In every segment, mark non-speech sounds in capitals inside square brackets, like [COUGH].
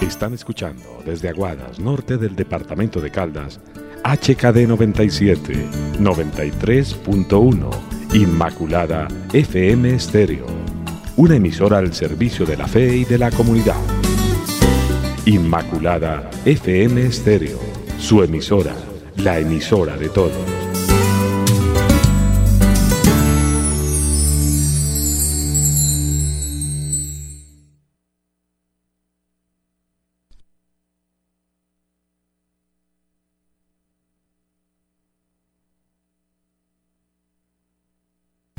Están escuchando desde Aguadas, norte del departamento de Caldas, HKD 97, 93.1, Inmaculada FM Estéreo, una emisora al servicio de la fe y de la comunidad. Inmaculada FM Estéreo, su emisora, la emisora de todos.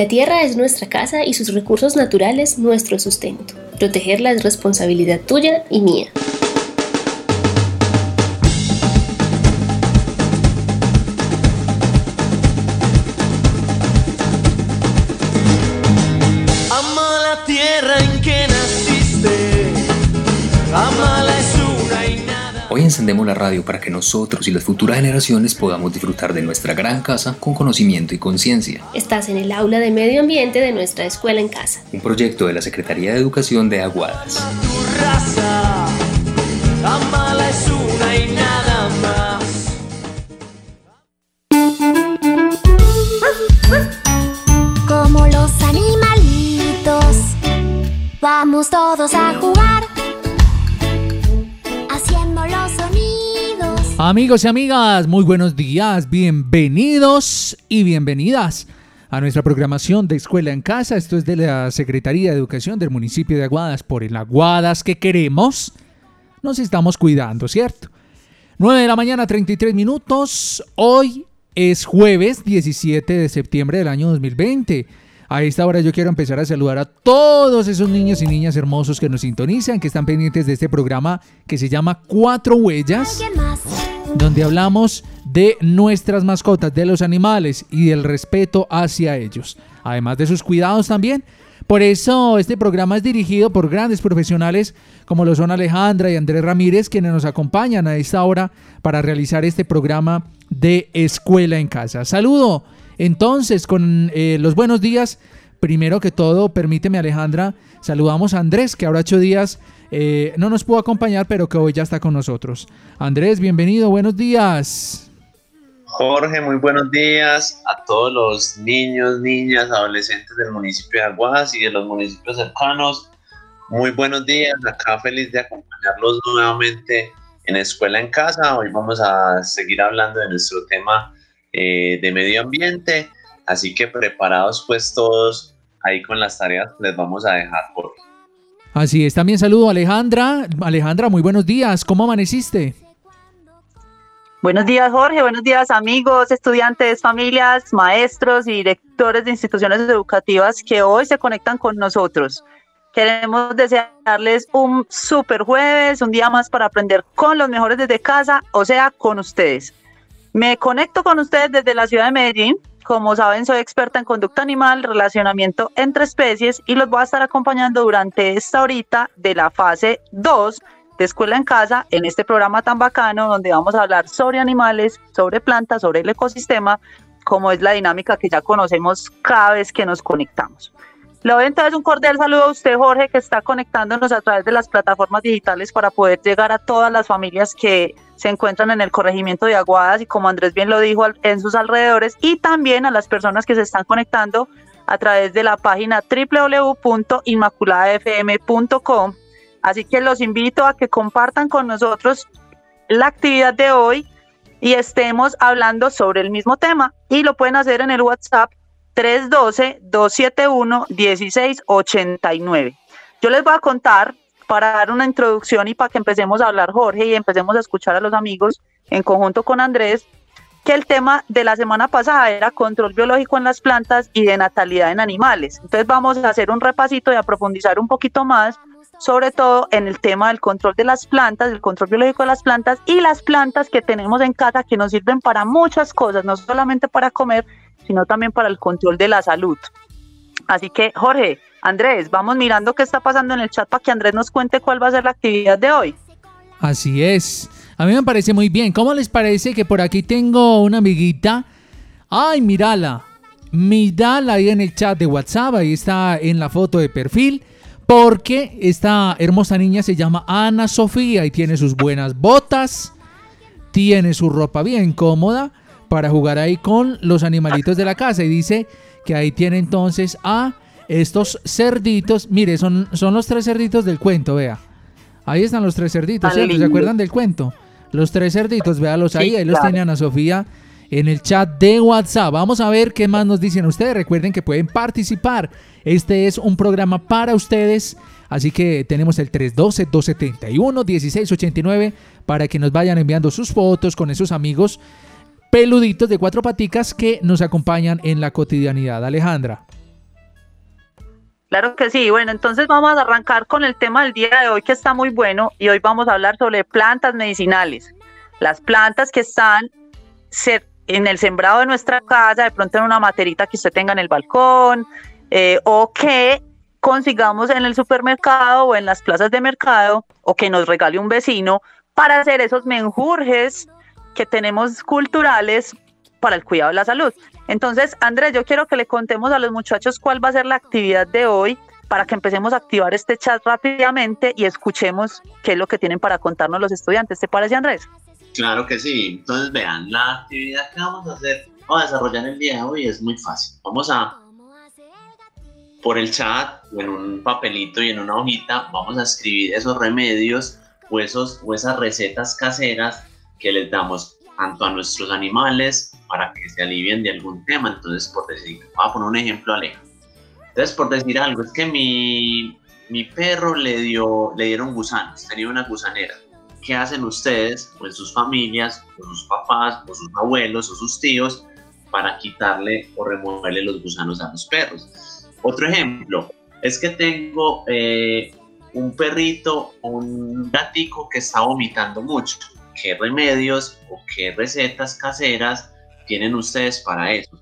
La tierra es nuestra casa y sus recursos naturales nuestro sustento. Protegerla es responsabilidad tuya y mía. Encendemos la radio para que nosotros y las futuras generaciones podamos disfrutar de nuestra gran casa con conocimiento y conciencia. Estás en el aula de medio ambiente de nuestra escuela en casa. Un proyecto de la Secretaría de Educación de Aguadas. Tu raza. Amala es una y nada más. Como los animalitos, vamos todos a jugar, Amigos y amigas, muy buenos días, bienvenidos y bienvenidas a nuestra programación de Escuela en Casa. Esto es de la Secretaría de Educación del municipio de Aguadas. Por el Aguadas que queremos, nos estamos cuidando, ¿cierto? 9 de la mañana, 33 minutos. Hoy es jueves 17 de septiembre del año 2020. A esta hora yo quiero empezar a saludar a todos esos niños y niñas hermosos que nos sintonizan, que están pendientes de este programa que se llama Cuatro Huellas donde hablamos de nuestras mascotas, de los animales y del respeto hacia ellos, además de sus cuidados también. Por eso este programa es dirigido por grandes profesionales como lo son Alejandra y Andrés Ramírez, quienes nos acompañan a esta hora para realizar este programa de Escuela en Casa. Saludo entonces con eh, los buenos días. Primero que todo, permíteme Alejandra, saludamos a Andrés, que ahora ocho días eh, no nos pudo acompañar, pero que hoy ya está con nosotros. Andrés, bienvenido, buenos días. Jorge, muy buenos días a todos los niños, niñas, adolescentes del municipio de Aguas y de los municipios cercanos. Muy buenos días, acá feliz de acompañarlos nuevamente en Escuela en Casa. Hoy vamos a seguir hablando de nuestro tema eh, de medio ambiente, así que preparados pues todos ahí con las tareas les vamos a dejar, Jorge. Así es, también saludo a Alejandra. Alejandra, muy buenos días, ¿cómo amaneciste? Buenos días, Jorge. Buenos días, amigos, estudiantes, familias, maestros y directores de instituciones educativas que hoy se conectan con nosotros. Queremos desearles un super jueves, un día más para aprender con los mejores desde casa, o sea, con ustedes. Me conecto con ustedes desde la ciudad de Medellín. Como saben, soy experta en conducta animal, relacionamiento entre especies y los voy a estar acompañando durante esta horita de la fase 2 de Escuela en Casa en este programa tan bacano donde vamos a hablar sobre animales, sobre plantas, sobre el ecosistema, como es la dinámica que ya conocemos cada vez que nos conectamos. Le doy entonces un cordial saludo a usted, Jorge, que está conectándonos a través de las plataformas digitales para poder llegar a todas las familias que se encuentran en el corregimiento de Aguadas y como Andrés bien lo dijo, en sus alrededores y también a las personas que se están conectando a través de la página www.inmaculadafm.com. Así que los invito a que compartan con nosotros la actividad de hoy y estemos hablando sobre el mismo tema y lo pueden hacer en el WhatsApp 312-271-1689. Yo les voy a contar para dar una introducción y para que empecemos a hablar Jorge y empecemos a escuchar a los amigos en conjunto con Andrés que el tema de la semana pasada era control biológico en las plantas y de natalidad en animales. Entonces vamos a hacer un repasito y a profundizar un poquito más, sobre todo en el tema del control de las plantas, el control biológico de las plantas y las plantas que tenemos en casa que nos sirven para muchas cosas, no solamente para comer, sino también para el control de la salud. Así que Jorge, Andrés, vamos mirando qué está pasando en el chat para que Andrés nos cuente cuál va a ser la actividad de hoy. Así es. A mí me parece muy bien. ¿Cómo les parece que por aquí tengo una amiguita? Ay, mírala. Mírala ahí en el chat de WhatsApp. Ahí está en la foto de perfil. Porque esta hermosa niña se llama Ana Sofía y tiene sus buenas botas. Tiene su ropa bien cómoda para jugar ahí con los animalitos de la casa. Y dice que ahí tiene entonces a estos cerditos. Mire, son, son los tres cerditos del cuento, vea. Ahí están los tres cerditos, ¿cierto? ¿Se acuerdan del cuento? Los tres cerditos, véalos ahí, ahí los tenía Ana Sofía en el chat de WhatsApp. Vamos a ver qué más nos dicen ustedes. Recuerden que pueden participar. Este es un programa para ustedes. Así que tenemos el 312-271-1689 para que nos vayan enviando sus fotos con esos amigos peluditos de cuatro paticas que nos acompañan en la cotidianidad. Alejandra. Claro que sí. Bueno, entonces vamos a arrancar con el tema del día de hoy que está muy bueno y hoy vamos a hablar sobre plantas medicinales. Las plantas que están en el sembrado de nuestra casa, de pronto en una materita que usted tenga en el balcón eh, o que consigamos en el supermercado o en las plazas de mercado o que nos regale un vecino para hacer esos menjurjes que tenemos culturales para el cuidado de la salud. Entonces, Andrés, yo quiero que le contemos a los muchachos cuál va a ser la actividad de hoy para que empecemos a activar este chat rápidamente y escuchemos qué es lo que tienen para contarnos los estudiantes. ¿Te parece, Andrés? Claro que sí. Entonces, vean, la actividad que vamos a hacer, vamos a desarrollar el día de hoy es muy fácil. Vamos a, por el chat o en un papelito y en una hojita, vamos a escribir esos remedios o, esos, o esas recetas caseras que les damos tanto a nuestros animales para que se alivien de algún tema. Entonces, por decir, voy a poner un ejemplo, Aleja. Entonces, por decir algo, es que mi, mi perro le, dio, le dieron gusanos, tenía una gusanera. ¿Qué hacen ustedes, o en sus familias, o sus papás, o sus abuelos, o sus tíos, para quitarle o removerle los gusanos a los perros? Otro ejemplo, es que tengo eh, un perrito, un gatico que está vomitando mucho qué remedios o qué recetas caseras tienen ustedes para eso.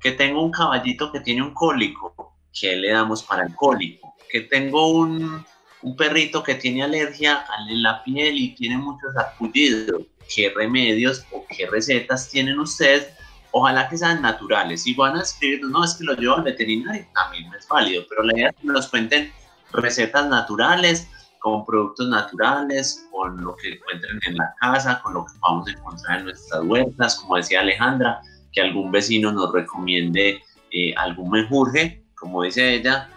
Que tengo un caballito que tiene un cólico, ¿qué le damos para el cólico? Que tengo un, un perrito que tiene alergia a la piel y tiene muchos sarpullidos, ¿qué remedios o qué recetas tienen ustedes? Ojalá que sean naturales. Si van a escribir, no es que lo llevo al veterinario, también es válido, pero la idea es que nos cuenten recetas naturales con productos naturales, con lo que encuentren en la casa, con lo que vamos a encontrar en nuestras huertas, como decía Alejandra, que algún vecino nos recomiende eh, algún menjurje, como dice ella.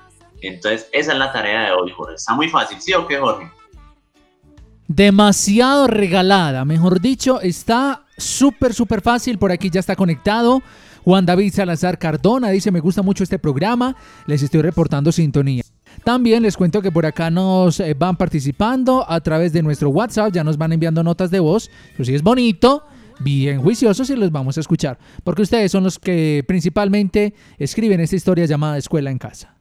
Entonces, esa es la tarea de hoy, Jorge. Está muy fácil, ¿sí o qué, Jorge? Demasiado regalada, mejor dicho, está súper, súper fácil. Por aquí ya está conectado. Juan David Salazar Cardona dice, me gusta mucho este programa, les estoy reportando sintonía. También les cuento que por acá nos eh, van participando a través de nuestro WhatsApp, ya nos van enviando notas de voz, pues si es bonito, bien juiciosos y los vamos a escuchar, porque ustedes son los que principalmente escriben esta historia llamada Escuela en Casa.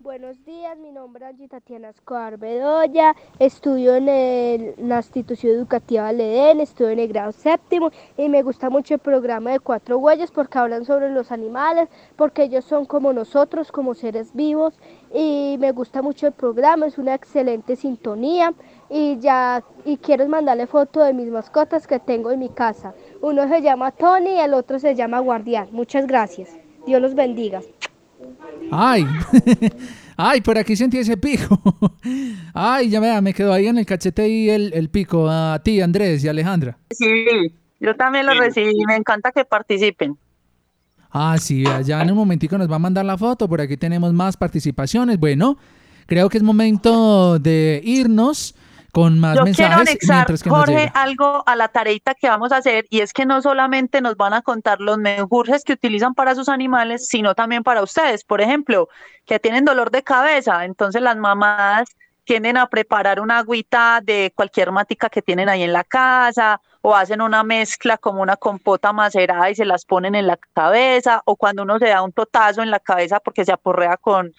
Buenos días, mi nombre es Angie Tatiana Escobar Bedoya, estudio en, la institución educativa Leden, estudio en el grado séptimo y me gusta mucho el programa de Cuatro Huellas porque hablan sobre los animales, porque ellos son como nosotros, como seres vivos y me gusta mucho el programa, es una excelente sintonía y ya y quiero mandarle foto de mis mascotas que tengo en mi casa. Uno se llama Tony y el otro se llama Guardián. Muchas gracias. Dios los bendiga. Ay, [LAUGHS] ay, por aquí sentí ese pico. [LAUGHS] Ay, ya vea, me quedó ahí en el cachete y el, el pico. A ti, Andrés y Alejandra. Sí, yo también lo recibí. Me encanta que participen. Ah, sí, ya en un momentico nos va a mandar la foto. Por aquí tenemos más participaciones. Bueno, creo que es momento de irnos con más Yo mensajes. quiero anexar, que Jorge, algo a la tareita que vamos a hacer y es que no solamente nos van a contar los menjurjes que utilizan para sus animales, sino también para ustedes. Por ejemplo, que tienen dolor de cabeza, entonces las mamás tienden a preparar una agüita de cualquier matica que tienen ahí en la casa o hacen una mezcla como una compota macerada y se las ponen en la cabeza o cuando uno se da un totazo en la cabeza porque se aporrea con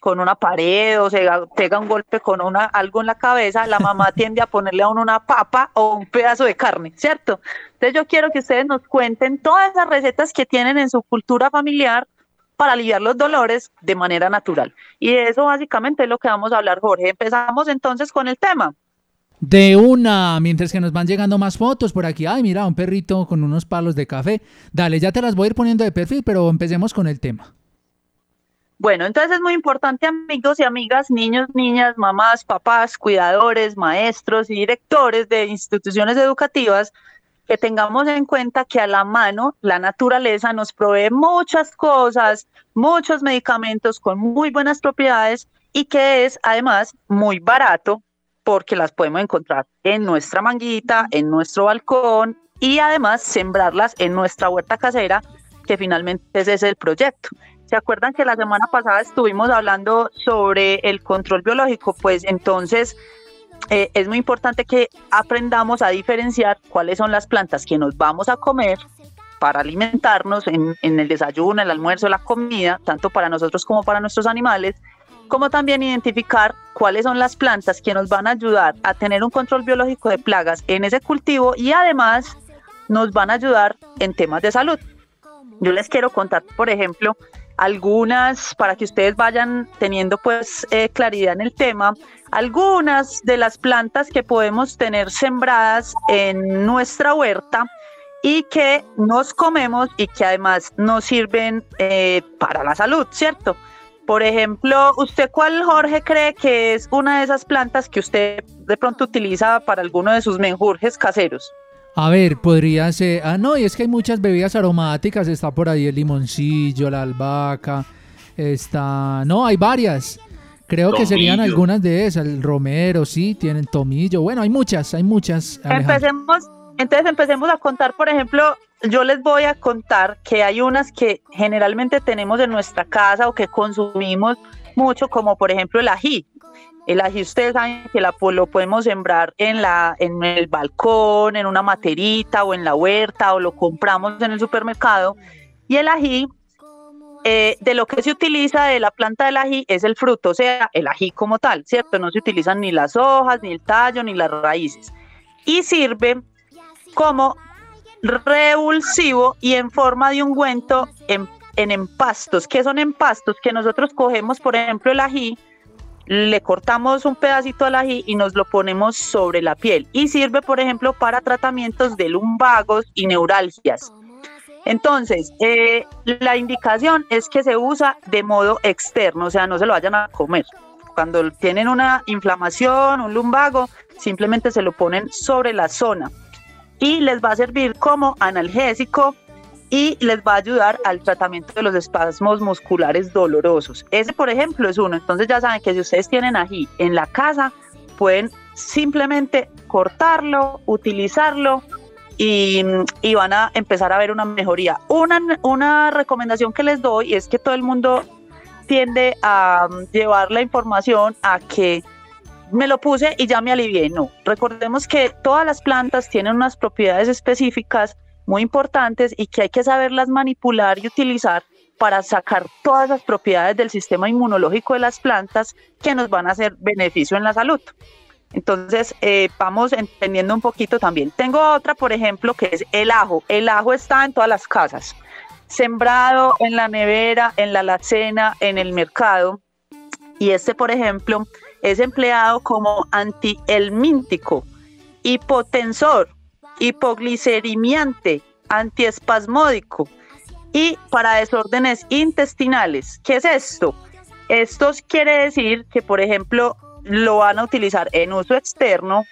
con una pared o se ga- pega un golpe con una, algo en la cabeza, la mamá [LAUGHS] tiende a ponerle a uno una papa o un pedazo de carne, ¿cierto? Entonces yo quiero que ustedes nos cuenten todas esas recetas que tienen en su cultura familiar para aliviar los dolores de manera natural. Y de eso básicamente es lo que vamos a hablar, Jorge. Empezamos entonces con el tema. De una, mientras que nos van llegando más fotos por aquí. Ay, mira, un perrito con unos palos de café. Dale, ya te las voy a ir poniendo de perfil, pero empecemos con el tema. Bueno, entonces es muy importante, amigos y amigas, niños, niñas, mamás, papás, cuidadores, maestros y directores de instituciones educativas, que tengamos en cuenta que a la mano la naturaleza nos provee muchas cosas, muchos medicamentos con muy buenas propiedades y que es además muy barato porque las podemos encontrar en nuestra manguita, en nuestro balcón y además sembrarlas en nuestra huerta casera, que finalmente ese es el proyecto. ¿Se acuerdan que la semana pasada estuvimos hablando sobre el control biológico? Pues entonces eh, es muy importante que aprendamos a diferenciar cuáles son las plantas que nos vamos a comer para alimentarnos en, en el desayuno, el almuerzo, la comida, tanto para nosotros como para nuestros animales, como también identificar cuáles son las plantas que nos van a ayudar a tener un control biológico de plagas en ese cultivo y además nos van a ayudar en temas de salud. Yo les quiero contar, por ejemplo, algunas, para que ustedes vayan teniendo pues eh, claridad en el tema, algunas de las plantas que podemos tener sembradas en nuestra huerta y que nos comemos y que además nos sirven eh, para la salud, ¿cierto? Por ejemplo, ¿usted cuál, Jorge, cree que es una de esas plantas que usted de pronto utiliza para alguno de sus menjurjes caseros? A ver, podría ser. Ah, no, y es que hay muchas bebidas aromáticas. Está por ahí el limoncillo, la albahaca. Está. No, hay varias. Creo que serían algunas de esas. El romero, sí, tienen tomillo. Bueno, hay muchas, hay muchas. Alejandra. Empecemos, entonces empecemos a contar, por ejemplo, yo les voy a contar que hay unas que generalmente tenemos en nuestra casa o que consumimos mucho, como por ejemplo el ají. El ají ustedes saben que la, pues, lo podemos sembrar en, la, en el balcón, en una materita o en la huerta o lo compramos en el supermercado. Y el ají, eh, de lo que se utiliza de la planta del ají es el fruto, o sea, el ají como tal, ¿cierto? No se utilizan ni las hojas, ni el tallo, ni las raíces. Y sirve como revulsivo y en forma de ungüento en, en empastos. ¿Qué son empastos? Que nosotros cogemos, por ejemplo, el ají, le cortamos un pedacito al ají y nos lo ponemos sobre la piel. Y sirve, por ejemplo, para tratamientos de lumbagos y neuralgias. Entonces, eh, la indicación es que se usa de modo externo, o sea, no se lo vayan a comer. Cuando tienen una inflamación, un lumbago, simplemente se lo ponen sobre la zona y les va a servir como analgésico y les va a ayudar al tratamiento de los espasmos musculares dolorosos. Ese, por ejemplo, es uno. Entonces ya saben que si ustedes tienen ají en la casa, pueden simplemente cortarlo, utilizarlo y, y van a empezar a ver una mejoría. Una, una recomendación que les doy es que todo el mundo tiende a um, llevar la información a que me lo puse y ya me alivié. No, recordemos que todas las plantas tienen unas propiedades específicas muy importantes y que hay que saberlas manipular y utilizar para sacar todas las propiedades del sistema inmunológico de las plantas que nos van a hacer beneficio en la salud. Entonces, eh, vamos entendiendo un poquito también. Tengo otra, por ejemplo, que es el ajo. El ajo está en todas las casas, sembrado en la nevera, en la alacena, en el mercado. y este, por ejemplo, es empleado como antihelmíntico, hipotensor, hipoglicerimiante, antiespasmódico y para desórdenes intestinales. ¿Qué es esto? Esto quiere decir que, por ejemplo, lo van a utilizar en uso externo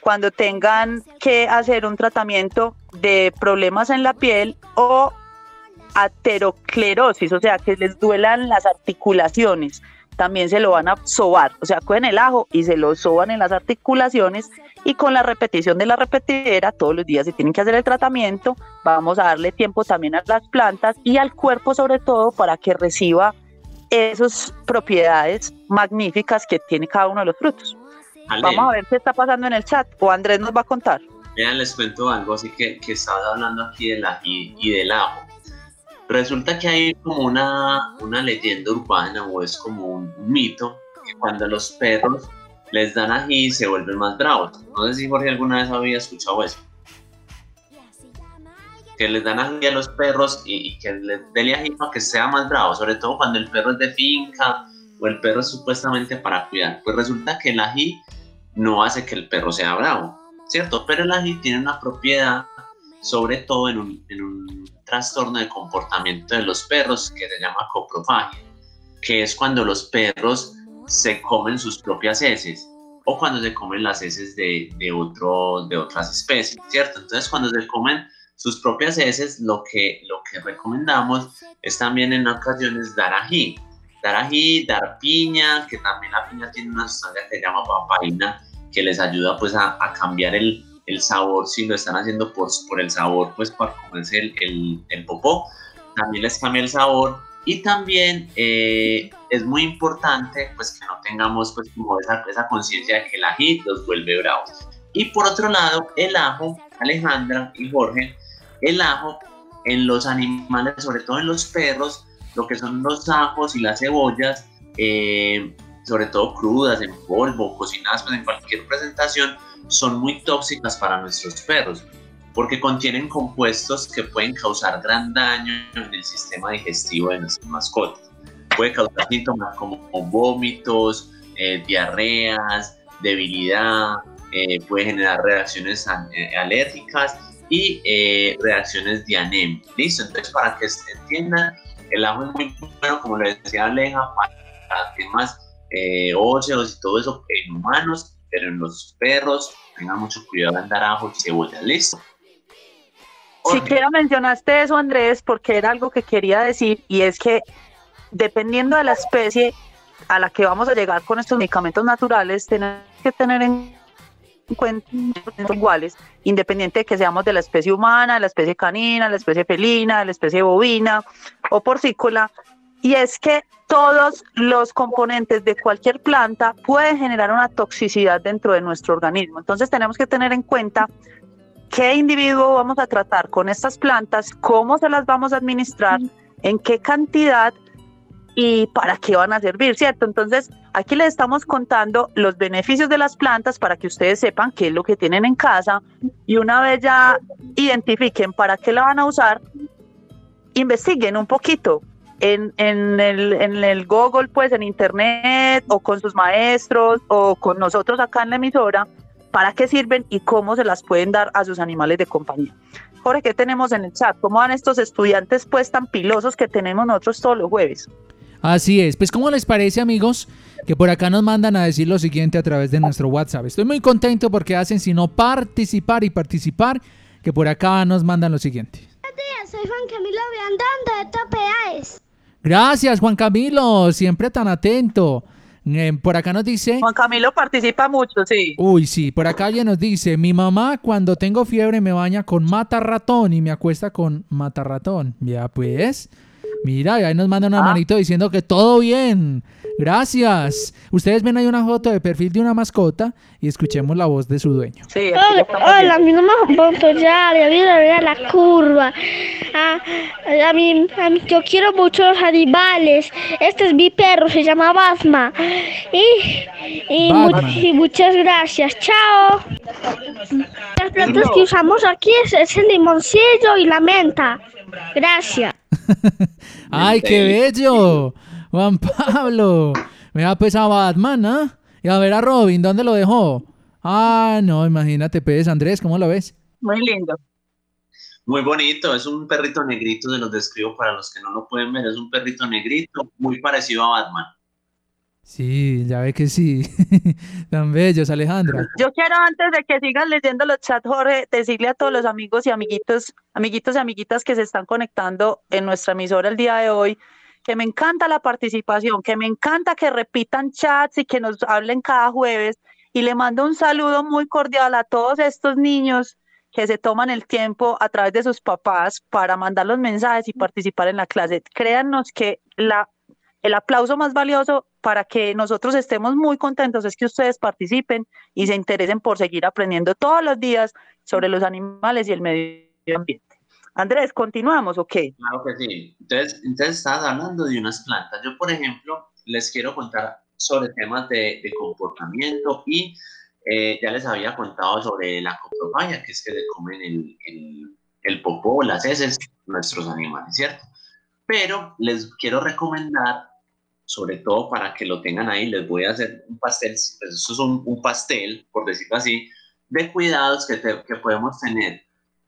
cuando tengan que hacer un tratamiento de problemas en la piel o ateroclerosis, o sea, que les duelan las articulaciones. También se lo van a sobar, o sea, cogen el ajo y se lo soban en las articulaciones y con la repetición de la repetidera, todos los días se tienen que hacer el tratamiento, vamos a darle tiempo también a las plantas y al cuerpo sobre todo para que reciba esas propiedades magníficas que tiene cada uno de los frutos. Vamos a ver qué está pasando en el chat o Andrés nos va a contar. Vean, les cuento algo, así que, que estabas hablando aquí del ají y del ajo. Resulta que hay como una, una leyenda urbana o es como un, mito que cuando los perros les dan ají se vuelven más bravos. No sé si Jorge alguna vez había escuchado eso. Que les dan ají a los perros y, que les den ají para que sea más bravo, sobre todo cuando el perro es de finca o el perro es supuestamente para cuidar. Pues resulta que el ají no hace que el perro sea bravo, ¿cierto? Pero el ají tiene una propiedad, sobre todo en un, en un trastorno de comportamiento de los perros que se llama coprofagia, que es cuando los perros se comen sus propias heces o cuando se comen las heces de, de, otro, de otras especies, ¿cierto? Entonces cuando se comen sus propias heces, lo que, lo que recomendamos es también en ocasiones dar ají, dar ají, dar piña, que también la piña tiene una sustancia que se llama papaina, que les ayuda pues a, a cambiar el, el, sabor, si lo están haciendo por, por el sabor, pues para comerse el, el, el popó, también les cambia el sabor y también eh, es muy importante pues que no tengamos pues esa, esa conciencia de que el ají los vuelve bravos. Y por otro lado, el ajo, Alejandra y Jorge, el ajo en los animales, sobre todo en los perros, lo que son los ajos y las cebollas, eh, sobre todo crudas, en polvo, cocinadas pues, en cualquier presentación, son muy tóxicas para nuestros perros porque contienen compuestos que pueden causar gran daño en el sistema digestivo de nuestras mascotas. Puede causar síntomas como vómitos, eh, diarreas, debilidad, eh, puede generar reacciones eh, alérgicas y reacciones de anemia. ¿Listo? Entonces, para que se entiendan, el ajo es muy bueno, como les decía Aleja, para temas óseos y todo eso en humanos, pero en los perros, tengan mucho cuidado en dar ajo y cebolla. ¿Listo? Siquiera mencionaste eso, Andrés, porque era algo que quería decir, y es que dependiendo de la especie a la que vamos a llegar con estos medicamentos naturales, tenemos que tener en cuenta iguales, independiente de que seamos de la especie humana, de la especie canina, de la especie felina, de la especie bovina o porcícola, y es que todos los componentes de cualquier planta pueden generar una toxicidad dentro de nuestro organismo. Entonces tenemos que tener en cuenta qué individuo vamos a tratar con estas plantas, cómo se las vamos a administrar, en qué cantidad y para qué van a servir, ¿cierto? Entonces, aquí les estamos contando los beneficios de las plantas para que ustedes sepan qué es lo que tienen en casa y una vez ya identifiquen para qué la van a usar, investiguen un poquito en, en, el, en el Google, pues en Internet o con sus maestros o con nosotros acá en la emisora para qué sirven y cómo se las pueden dar a sus animales de compañía. Jorge, ¿qué tenemos en el chat? ¿Cómo van estos estudiantes pues tan pilosos que tenemos nosotros todos los jueves? Así es, pues ¿cómo les parece amigos? Que por acá nos mandan a decir lo siguiente a través de nuestro WhatsApp. Estoy muy contento porque hacen sino participar y participar, que por acá nos mandan lo siguiente. Buenos días, soy Juan Camilo Viandando de Topeaes. Gracias Juan Camilo, siempre tan atento. Eh, por acá nos dice. Juan Camilo participa mucho, sí. Uy, sí, por acá alguien nos dice: Mi mamá, cuando tengo fiebre, me baña con mata ratón y me acuesta con mata ratón. Ya, pues. Mira, ahí nos manda una ah. manito diciendo que todo bien. Gracias. Ustedes ven ahí una foto de perfil de una mascota y escuchemos la voz de su dueño. Sí, hola, hola, mi nombre es Montoyaria, mira, la curva. Ah, a, mí, yo quiero mucho los animales. Este es mi perro, se llama Basma. Y, y, muchas gracias. Chao. Las plantas que usamos aquí es, es el limoncillo y la menta. Gracias. [LAUGHS] ¡Ay, qué bello! Juan Pablo. Vea pues a Batman, ¿ah? Y a ver a Robin, ¿dónde lo dejó? Ah, no, imagínate, pues, Andrés, ¿cómo lo ves? Muy lindo. Muy bonito, es un perrito negrito, se los describo para los que no lo pueden ver, es un perrito negrito, muy parecido a Batman. Sí, ya ve que sí. [LAUGHS] Tan bellos, Alejandra. Yo quiero antes de que sigan leyendo los chats, Jorge, decirle a todos los amigos y amiguitos, amiguitos y amiguitas que se están conectando en nuestra emisora el día de hoy, que me encanta la participación, que me encanta que repitan chats y que nos hablen cada jueves. Y le mando un saludo muy cordial a todos estos niños que se toman el tiempo a través de sus papás para mandar los mensajes y participar en la clase. Créannos que la, el aplauso más valioso para que nosotros estemos muy contentos es que ustedes participen y se interesen por seguir aprendiendo todos los días sobre los animales y el medio ambiente. Andrés, ¿continuamos o qué? Claro que sí. Entonces, entonces estabas hablando de unas plantas. Yo, por ejemplo, les quiero contar sobre temas de, de comportamiento y eh, ya les había contado sobre la coprofagia, que es que se comen el, el, el popó, las heces, nuestros animales, ¿cierto? Pero les quiero recomendar sobre todo para que lo tengan ahí, les voy a hacer un pastel, pues eso es un, un pastel, por decirlo así, de cuidados que, te, que podemos tener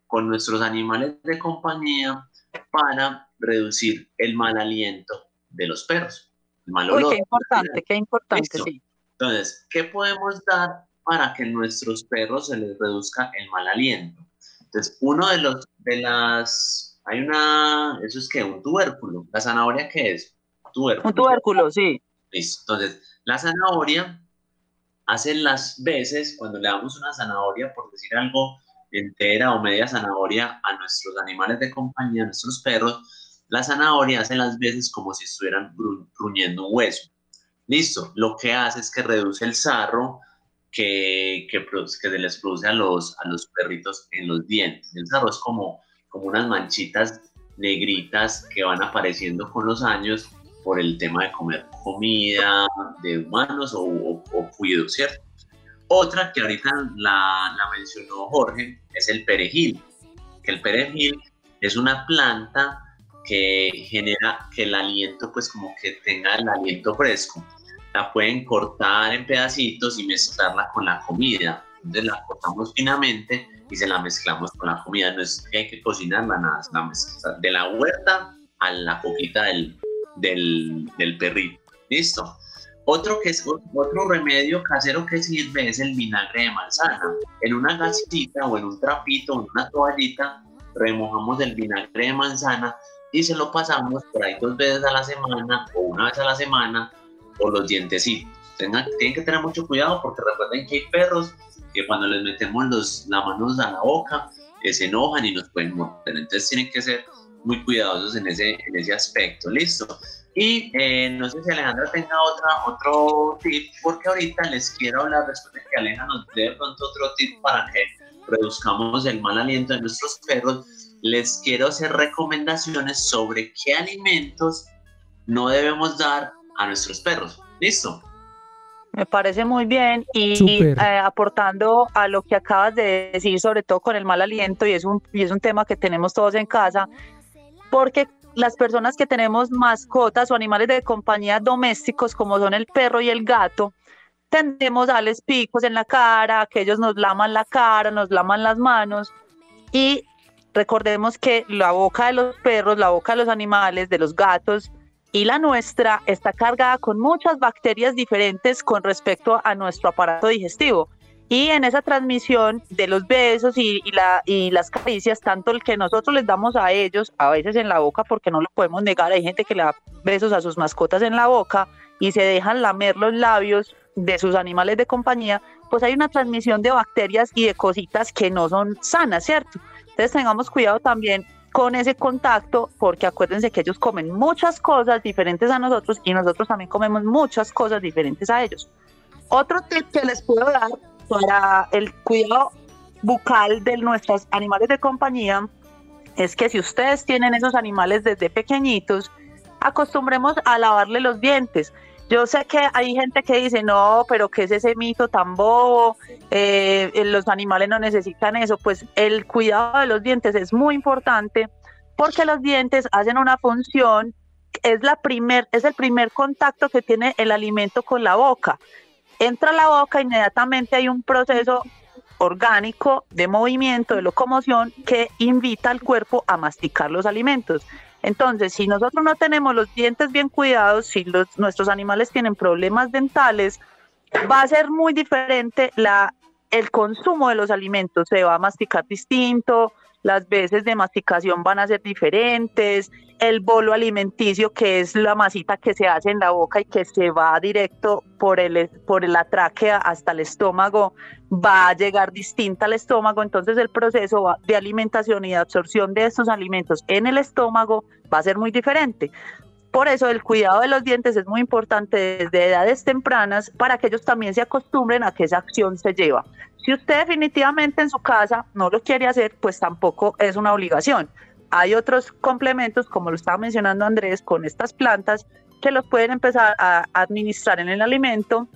con nuestros animales de compañía para reducir el mal aliento de los perros. El mal olor. Uy, qué importante, qué importante, ¿Listo? sí. Entonces, ¿qué podemos dar para que nuestros perros se les reduzca el mal aliento? Entonces, uno de los, de las, hay una, eso es que un tubérculo, la zanahoria, ¿qué es? Tubérculo. Un tubérculo, sí. Listo. Entonces, la zanahoria hace las veces, cuando le damos una zanahoria, por decir algo, entera o media zanahoria a nuestros animales de compañía, a nuestros perros, la zanahoria hace las veces como si estuvieran gru- gruñendo un hueso. Listo. Lo que hace es que reduce el sarro que, que, produce- que se les produce a los, a los perritos en los dientes. El sarro es como, como unas manchitas negritas que van apareciendo con los años por el tema de comer comida de humanos o, o, o cuido, ¿cierto? Otra que ahorita la, la mencionó Jorge es el perejil. Que el perejil es una planta que genera que el aliento, pues como que tenga el aliento fresco. La pueden cortar en pedacitos y mezclarla con la comida. Entonces la cortamos finamente y se la mezclamos con la comida. No es que hay que cocinarla, nada, la mezcla de la huerta a la coquita del, del, del perrito. ¿Listo? Otro, que es, otro remedio casero que sirve es el vinagre de manzana. En una gasita o en un trapito en una toallita remojamos el vinagre de manzana y se lo pasamos por ahí dos veces a la semana o una vez a la semana por los dientecitos. Tengan, tienen que tener mucho cuidado porque recuerden que hay perros que cuando les metemos los, las manos a la boca eh, se enojan y nos pueden morder. Entonces tienen que ser muy cuidadosos en ese, en ese aspecto. Listo. Y eh, no sé si Alejandra tenga otra, otro tip, porque ahorita les quiero hablar después de que Alejandra nos dé pronto otro tip para que reduzcamos el mal aliento de nuestros perros. Les quiero hacer recomendaciones sobre qué alimentos no debemos dar a nuestros perros. ¿Listo? Me parece muy bien y eh, aportando a lo que acabas de decir, sobre todo con el mal aliento, y es, un, y es un tema que tenemos todos en casa, porque las personas que tenemos mascotas o animales de compañía domésticos, como son el perro y el gato, tendemos a picos en la cara, que ellos nos laman la cara, nos laman las manos, y recordemos que la boca de los perros, la boca de los animales, de los gatos, y la nuestra está cargada con muchas bacterias diferentes con respecto a nuestro aparato digestivo. Y en esa transmisión de los besos y, y la, y las caricias, tanto el que nosotros les damos a ellos, a veces en la boca, porque no lo podemos negar, hay gente que le da besos a sus mascotas en la boca y se dejan lamer los labios de sus animales de compañía, pues hay una transmisión de bacterias y de cositas que no son sanas, ¿cierto? Entonces tengamos cuidado también con ese contacto, porque acuérdense que ellos comen muchas cosas diferentes a nosotros y nosotros también comemos muchas cosas diferentes a ellos. Otro tip que les puedo dar para el cuidado bucal de nuestros animales de compañía es que si ustedes tienen esos animales desde pequeñitos, acostumbremos a lavarle los dientes. Yo sé que hay gente que dice, no, pero ¿qué es ese mito tan bobo? Eh, los animales no necesitan eso. Pues el cuidado de los dientes es muy importante porque los dientes hacen una función es, la primer, es el primer contacto que tiene el alimento con la boca. Entra a la boca, inmediatamente hay un proceso orgánico de movimiento, de locomoción, que invita al cuerpo a masticar los alimentos. Entonces, si nosotros no tenemos los dientes bien cuidados, si los, nuestros animales tienen problemas dentales, va a ser muy diferente el consumo de los alimentos. Se va a masticar distinto, las veces de masticación van a ser diferentes, el bolo alimenticio, que es la masita que se hace en la boca y que se va directo por, el, por la tráquea hasta el estómago, va a llegar distinta al estómago, entonces el proceso de alimentación y de absorción de estos alimentos en el estómago va a ser muy diferente. Por eso el cuidado de los dientes es muy importante desde edades tempranas para que ellos también se acostumbren a que esa acción se lleva. Si usted definitivamente en su casa no lo quiere hacer, pues tampoco es una obligación. Hay otros complementos, como lo estaba mencionando Andrés, con estas plantas que los pueden empezar a administrar en el alimento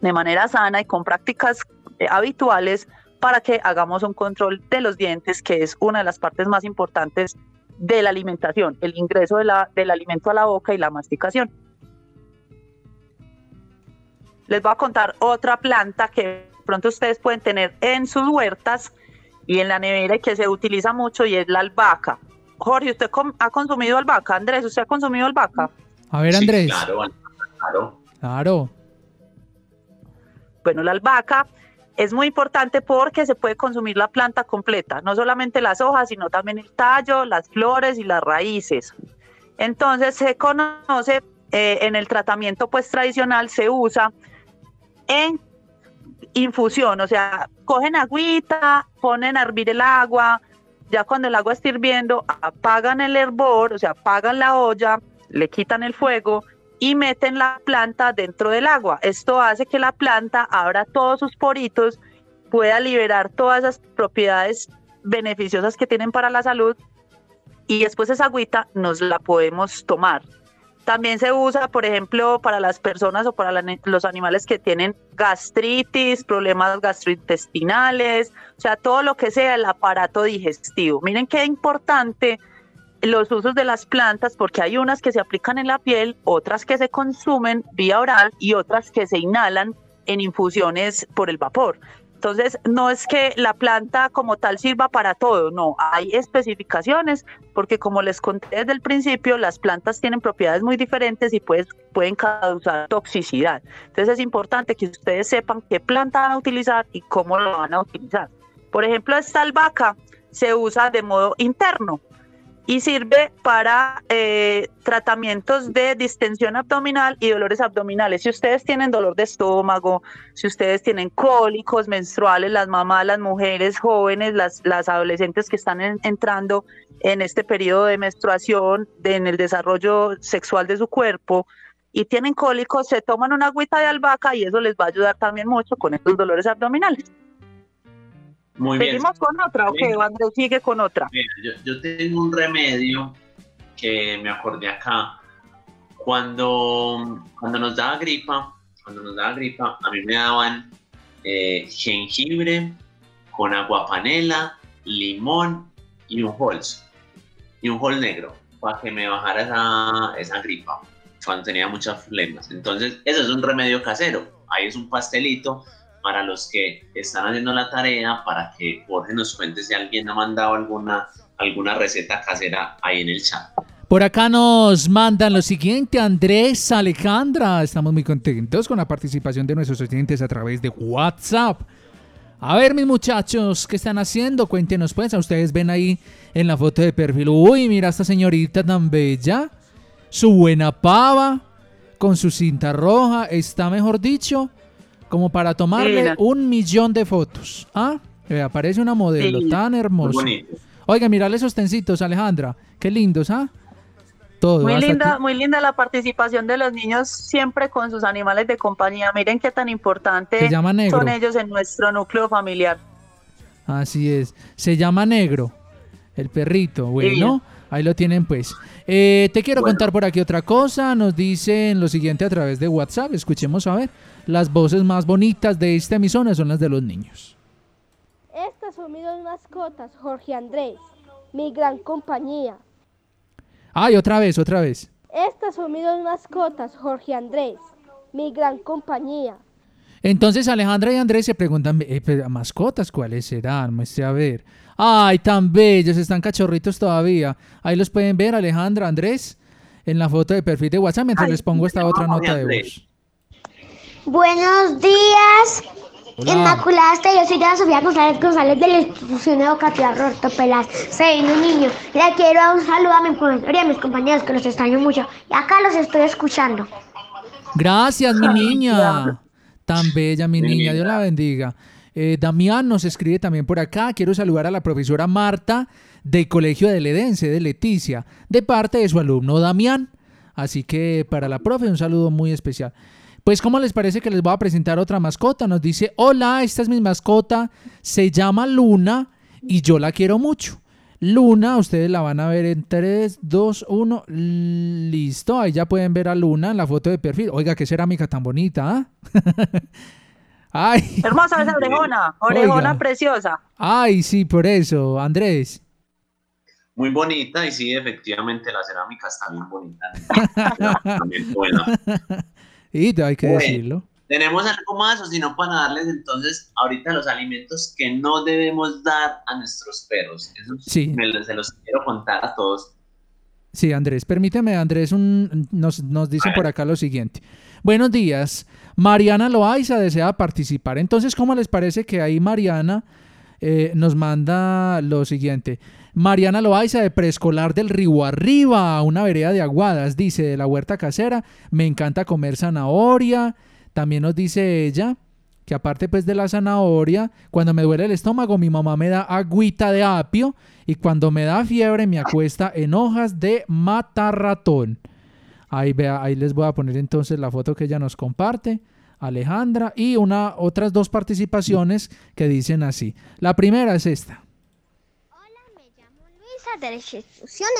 de manera sana y con prácticas eh, habituales para que hagamos un control de los dientes, que es una de las partes más importantes de la alimentación, el ingreso de la, del alimento a la boca y la masticación. Les voy a contar otra planta que pronto ustedes pueden tener en sus huertas y en la nevera y que se utiliza mucho y es la albahaca. Jorge, ¿usted ha consumido albahaca? Andrés, ¿usted ha consumido albahaca? A ver, Andrés. claro, claro. Claro. Bueno, la albahaca es muy importante porque se puede consumir la planta completa, no solamente las hojas, sino también el tallo, las flores y las raíces. Entonces se conoce eh, en el tratamiento pues tradicional, se usa en infusión, o sea, cogen agüita, ponen a hervir el agua, ya cuando el agua está hirviendo, apagan el hervor, o sea, apagan la olla, le quitan el fuego y meten la planta dentro del agua. Esto hace que la planta abra todos sus poritos, pueda liberar todas esas propiedades beneficiosas que tienen para la salud y después esa agüita nos la podemos tomar. También se usa, por ejemplo, para las personas o para los animales que tienen gastritis, problemas gastrointestinales, o sea, todo lo que sea el aparato digestivo. Miren qué importante los usos de las plantas, porque hay unas que se aplican en la piel, otras que se consumen vía oral y otras que se inhalan en infusiones por el vapor. Entonces, no es que la planta como tal sirva para todo, no, hay especificaciones, porque como les conté desde el principio, las plantas tienen propiedades muy diferentes y pues, pueden causar toxicidad. Entonces, es importante que ustedes sepan qué planta van a utilizar y cómo lo van a utilizar. Por ejemplo, esta albahaca se usa de modo interno, y sirve para eh, tratamientos de distensión abdominal y dolores abdominales. Si ustedes tienen dolor de estómago, si ustedes tienen cólicos menstruales, las mamás, las mujeres jóvenes, las, las adolescentes que están entrando en este periodo de menstruación, en el desarrollo sexual de su cuerpo, y tienen cólicos, se toman una agüita de albahaca y eso les va a ayudar también mucho con estos dolores abdominales. Muy ¿Seguimos con otra o qué? Andrés sigue con otra? yo, yo, tengo un remedio que me acordé acá. Cuando, cuando nos daba gripa, cuando nos daba gripa, a mí me daban eh, jengibre con agua panela, limón y un holz. Y un hol negro para que me bajara esa, esa gripa cuando tenía muchas flemas. Entonces, eso es un remedio casero. Ahí es un pastelito para los que están haciendo la tarea, para que Jorge nos cuente si alguien ha mandado alguna, alguna receta casera ahí en el chat. Por acá nos mandan lo siguiente, Andrés, Alejandra, estamos muy contentos con la participación de nuestros oyentes a través de WhatsApp. A ver, mis muchachos, ¿qué están haciendo? Cuéntenos, pues, a ustedes ven ahí en la foto de perfil. Uy, mira esta señorita tan bella, su buena pava, con su cinta roja, está mejor dicho, como para tomarle un millón de fotos. Ah, aparece una modelo tan hermosa. Oiga, mirale esos tencitos, Alejandra. Qué lindos, ¿ah? Todo. Muy linda, muy linda la participación de los niños siempre con sus animales de compañía. Miren qué tan importante son ellos en nuestro núcleo familiar. Así es. Se llama Negro, el perrito. Bueno, ahí lo tienen pues. Eh, te quiero contar por aquí otra cosa. Nos dicen lo siguiente a través de WhatsApp. Escuchemos a ver. Las voces más bonitas de esta emisora son las de los niños. Estas son mis dos mascotas, Jorge Andrés, mi gran compañía. Ay, otra vez, otra vez. Estas son mis dos mascotas, Jorge Andrés, mi gran compañía. Entonces Alejandra y Andrés se preguntan, eh, pero, mascotas, ¿cuáles serán? Muestre a ver. Ay, tan bellos, están cachorritos todavía. Ahí los pueden ver, Alejandra, Andrés, en la foto de perfil de WhatsApp mientras les pongo esta otra nota de voz. Buenos días. Inmaculada Estela, yo soy Diana Sofía González González de la institución educativa Roberto Pelas. Soy un niño. Le quiero dar un saludo a mi profesor y a mis compañeros que los extraño mucho. Y acá los estoy escuchando. Gracias, mi niña. Tan bella, mi niña. Dios la bendiga. Eh, Damián nos escribe también por acá. Quiero saludar a la profesora Marta del Colegio de Ledense, de Leticia, de parte de su alumno Damián. Así que para la profe un saludo muy especial. Pues, ¿cómo les parece que les voy a presentar otra mascota? Nos dice, hola, esta es mi mascota, se llama Luna y yo la quiero mucho. Luna, ustedes la van a ver en 3, 2, 1, listo, ahí ya pueden ver a Luna en la foto de perfil. Oiga, qué cerámica tan bonita, ¿ah? [LAUGHS] Ay. Hermosa esa orejona, orejona Oiga. preciosa. Ay, sí, por eso, Andrés. Muy bonita y sí, efectivamente la cerámica está bien bonita. También [LAUGHS] buena. Y hay que Bueno. decirlo. ¿Tenemos algo más o si no para darles entonces ahorita los alimentos que no debemos dar a nuestros perros? Eso Sí. me los- se los quiero contar a todos. Sí, Andrés, permíteme, Andrés, un- nos, nos dicen por acá lo siguiente. Buenos días, Mariana Loaiza desea participar. Entonces, ¿cómo les parece que ahí Mariana eh, nos manda lo siguiente? Mariana Loaiza de Preescolar del Río Arriba, una vereda de Aguadas, dice, de la huerta casera, me encanta comer zanahoria. También nos dice ella que aparte pues de la zanahoria, cuando me duele el estómago, mi mamá me da agüita de apio y cuando me da fiebre me acuesta en hojas de matarratón. Ahí, vea, ahí les voy a poner entonces la foto que ella nos comparte, Alejandra, y una, otras dos participaciones que dicen así. La primera es esta. Luisa de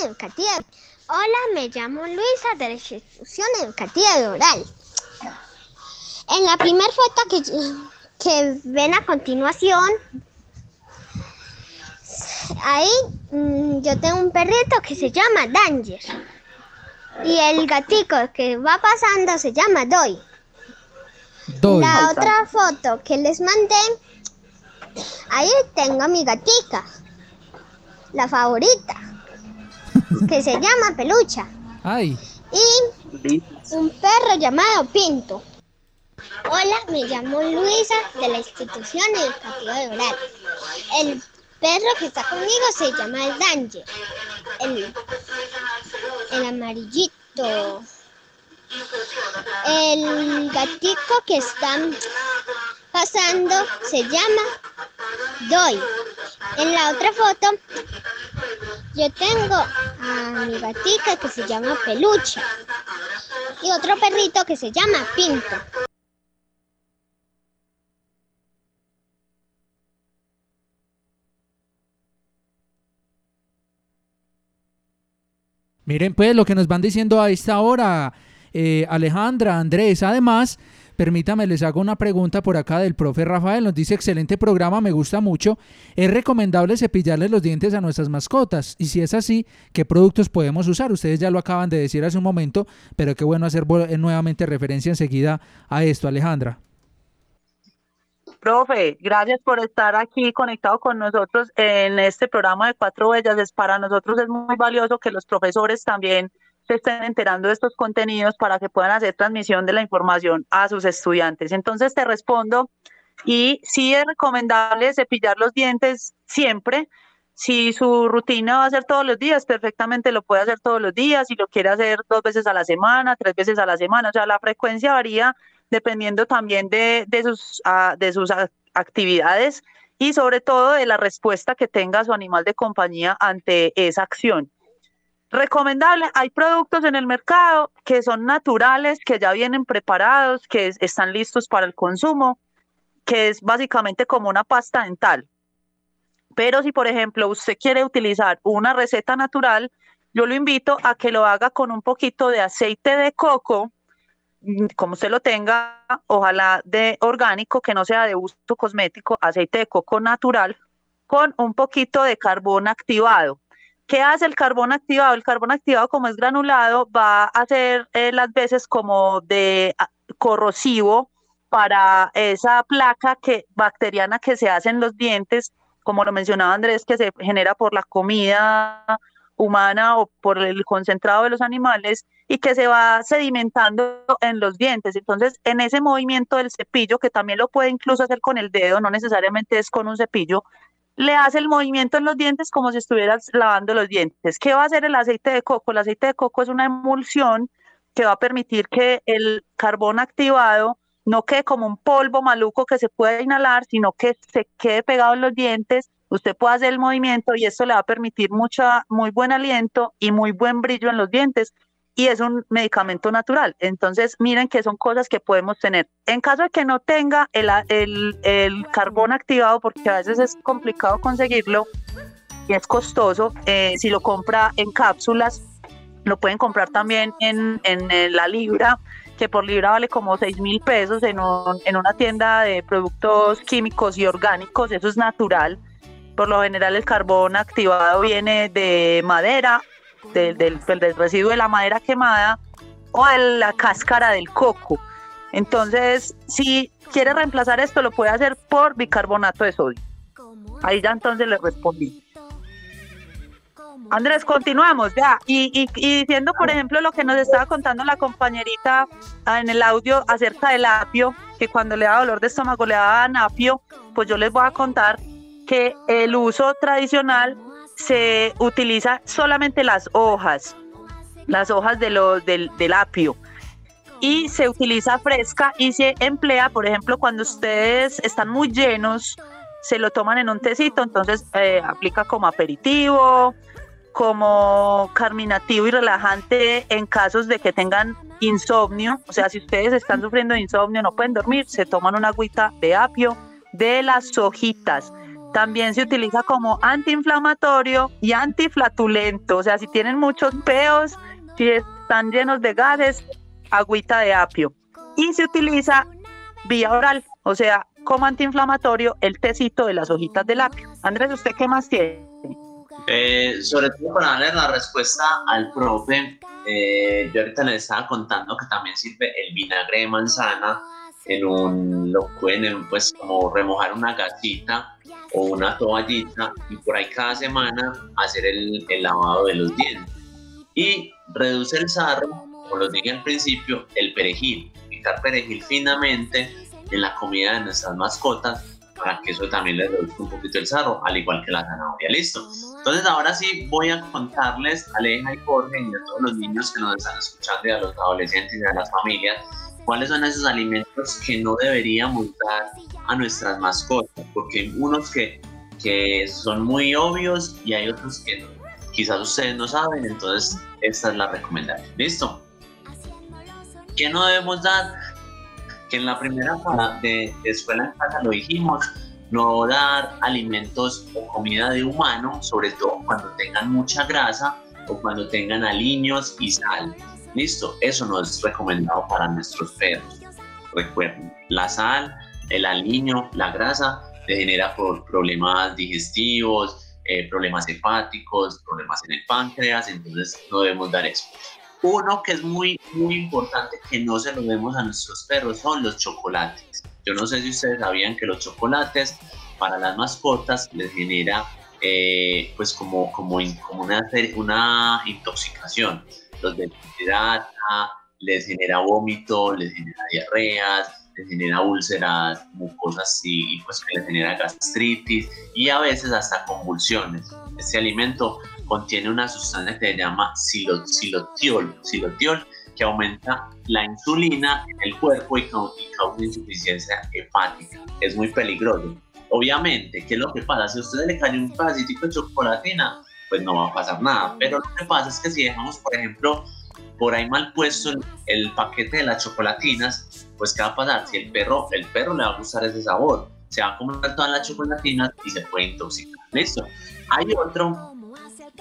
la educativa. Hola, me llamo Luisa de la educativa de Oral. En la primera foto que, que ven a continuación, ahí mm, yo tengo un perrito que se llama Danger. Y el gatico que va pasando se llama Doy. Doy. La otra foto que les mandé, ahí tengo a mi gatica, la favorita, [LAUGHS] que se llama Pelucha, Ay, y un perro llamado Pinto. Hola, me llamo Luisa de la institución educativa de Oral. El perro que está conmigo se llama el el amarillito. El gatico que está pasando se llama Doy. En la otra foto yo tengo a mi gatica que se llama Pelucha y otro perrito que se llama Pinto. Miren, pues lo que nos van diciendo a esta hora, eh, Alejandra, Andrés. Además, permítame, les hago una pregunta por acá del profe Rafael. Nos dice, excelente programa, me gusta mucho. ¿Es recomendable cepillarle los dientes a nuestras mascotas? Y si es así, ¿qué productos podemos usar? Ustedes ya lo acaban de decir hace un momento, pero qué bueno hacer nuevamente referencia enseguida a esto, Alejandra. Profe, gracias por estar aquí conectado con nosotros en este programa de Cuatro Bellas. Es para nosotros es muy valioso que los profesores también se estén enterando de estos contenidos para que puedan hacer transmisión de la información a sus estudiantes. Entonces te respondo y sí es recomendable cepillar los dientes siempre. Si su rutina va a ser todos los días, perfectamente lo puede hacer todos los días. Si lo quiere hacer dos veces a la semana, tres veces a la semana, o sea, la frecuencia varía dependiendo también de, de sus, ah, de sus ac- actividades y sobre todo de la respuesta que tenga su animal de compañía ante esa acción. Recomendable, hay productos en el mercado que son naturales, que ya vienen preparados, que es- están listos para el consumo, que es básicamente como una pasta dental. Pero si, por ejemplo, usted quiere utilizar una receta natural, yo lo invito a que lo haga con un poquito de aceite de coco, como usted lo tenga, ojalá de orgánico, que no sea de uso cosmético, aceite de coco natural, con un poquito de carbón activado. ¿Qué hace el carbón activado? El carbón activado, como es granulado, va a hacer eh, las veces como de ah, corrosivo para esa placa que, bacteriana que se hace en los dientes, como lo mencionaba Andrés, que se genera por la comida humana o por el concentrado de los animales y que se va sedimentando en los dientes. Entonces, en ese movimiento del cepillo, que también lo puede incluso hacer con el dedo, no necesariamente es con un cepillo, le hace el movimiento en los dientes como si estuvieras lavando los dientes. ¿Qué va a hacer el aceite de coco? El aceite de coco es una emulsión que va a permitir que el carbón activado no quede como un polvo maluco que se puede inhalar, sino que se quede pegado en los dientes. Usted puede hacer el movimiento y esto le va a permitir mucha, muy buen aliento y muy buen brillo en los dientes y es un medicamento natural. Entonces, miren que son cosas que podemos tener. En caso de que no tenga el, el, carbón activado, porque a veces es complicado conseguirlo y es costoso, eh, si lo compra en cápsulas, lo pueden comprar también en, en la libra, que por libra vale como 6 mil pesos en, en una tienda de productos químicos y orgánicos, eso es natural. Por lo general el carbón activado viene de madera del, pues, del, residuo de la madera quemada o de la cáscara del coco. Entonces, si quiere reemplazar esto, lo puede hacer por bicarbonato de sodio. Ahí ya entonces le respondí. Andrés, continuamos ya. Y, y, y, diciendo, por ejemplo, lo que nos estaba contando la compañerita ah, en el audio acerca del apio, que cuando le da dolor de estómago le daban apio, pues yo les voy a contar que el uso tradicional se utiliza solamente las hojas, las hojas de del, del apio. Y se utiliza fresca y se emplea, por ejemplo, cuando ustedes están muy llenos, se lo toman en un tecito, entonces eh, aplica como aperitivo, como carminativo y relajante en casos de que tengan insomnio, o sea, si ustedes están sufriendo de insomnio, no pueden dormir, se toman una agüita de apio de las hojitas también se utiliza como antiinflamatorio y antiflatulento. O sea, si tienen muchos peos, si están llenos de gases, agüita de apio. Y se utiliza vía oral, o sea, como antiinflamatorio el tecito de las hojitas del apio. Andrés, ¿usted qué más tiene? Eh, sobre todo para darle la respuesta al profe, eh, yo ahorita le estaba contando que también sirve el vinagre de manzana en un, lo pueden pues como remojar una gasita o una toallita y por ahí cada semana hacer el, el lavado de los dientes. Y reduce el sarro, como lo dije al principio, el perejil, picar perejil finamente en la comida de nuestras mascotas para que eso también le reduzca un poquito el sarro, al igual que la zanahoria. Listo. Entonces ahora sí voy a contarles a Aleja y Jorge y a todos los niños que nos están escuchando y a los adolescentes y a las familias cuáles son esos alimentos que no deberíamos dar a nuestras mascotas, porque hay unos que, que son muy obvios y hay otros que quizás ustedes no saben, entonces esta es la recomendación. ¿Listo? ¿Qué no debemos dar? Que en la primera de, de escuela en casa lo dijimos, no dar alimentos o comida de humano, sobre todo cuando tengan mucha grasa o cuando tengan aliños y sal. Listo, eso no es recomendado para nuestros perros. Recuerden, la sal, el aliño, la grasa le genera por problemas digestivos, eh, problemas hepáticos, problemas en el páncreas, entonces no debemos dar eso. Uno que es muy, muy importante que no se lo demos a nuestros perros son los chocolates. Yo no sé si ustedes sabían que los chocolates para las mascotas les genera eh, pues como, como, como una, una intoxicación los deshidrata, les genera vómito, les genera diarreas, les genera úlceras mucosas y, pues que les genera gastritis y a veces hasta convulsiones. Este alimento contiene una sustancia que se llama silotiol, silotiol que aumenta la insulina en el cuerpo y, causa insuficiencia hepática. Es muy peligroso. Obviamente, ¿qué es lo que pasa? Si a usted le cae un pedacito de chocolatina, pues no va a pasar nada. Pero lo que pasa es que si dejamos, por ejemplo, por ahí mal puesto el, paquete de las chocolatinas, pues ¿qué va a pasar? Si el perro, el perro le va a gustar ese sabor, se va a comer todas las chocolatinas y se puede intoxicar. Listo. Hay otro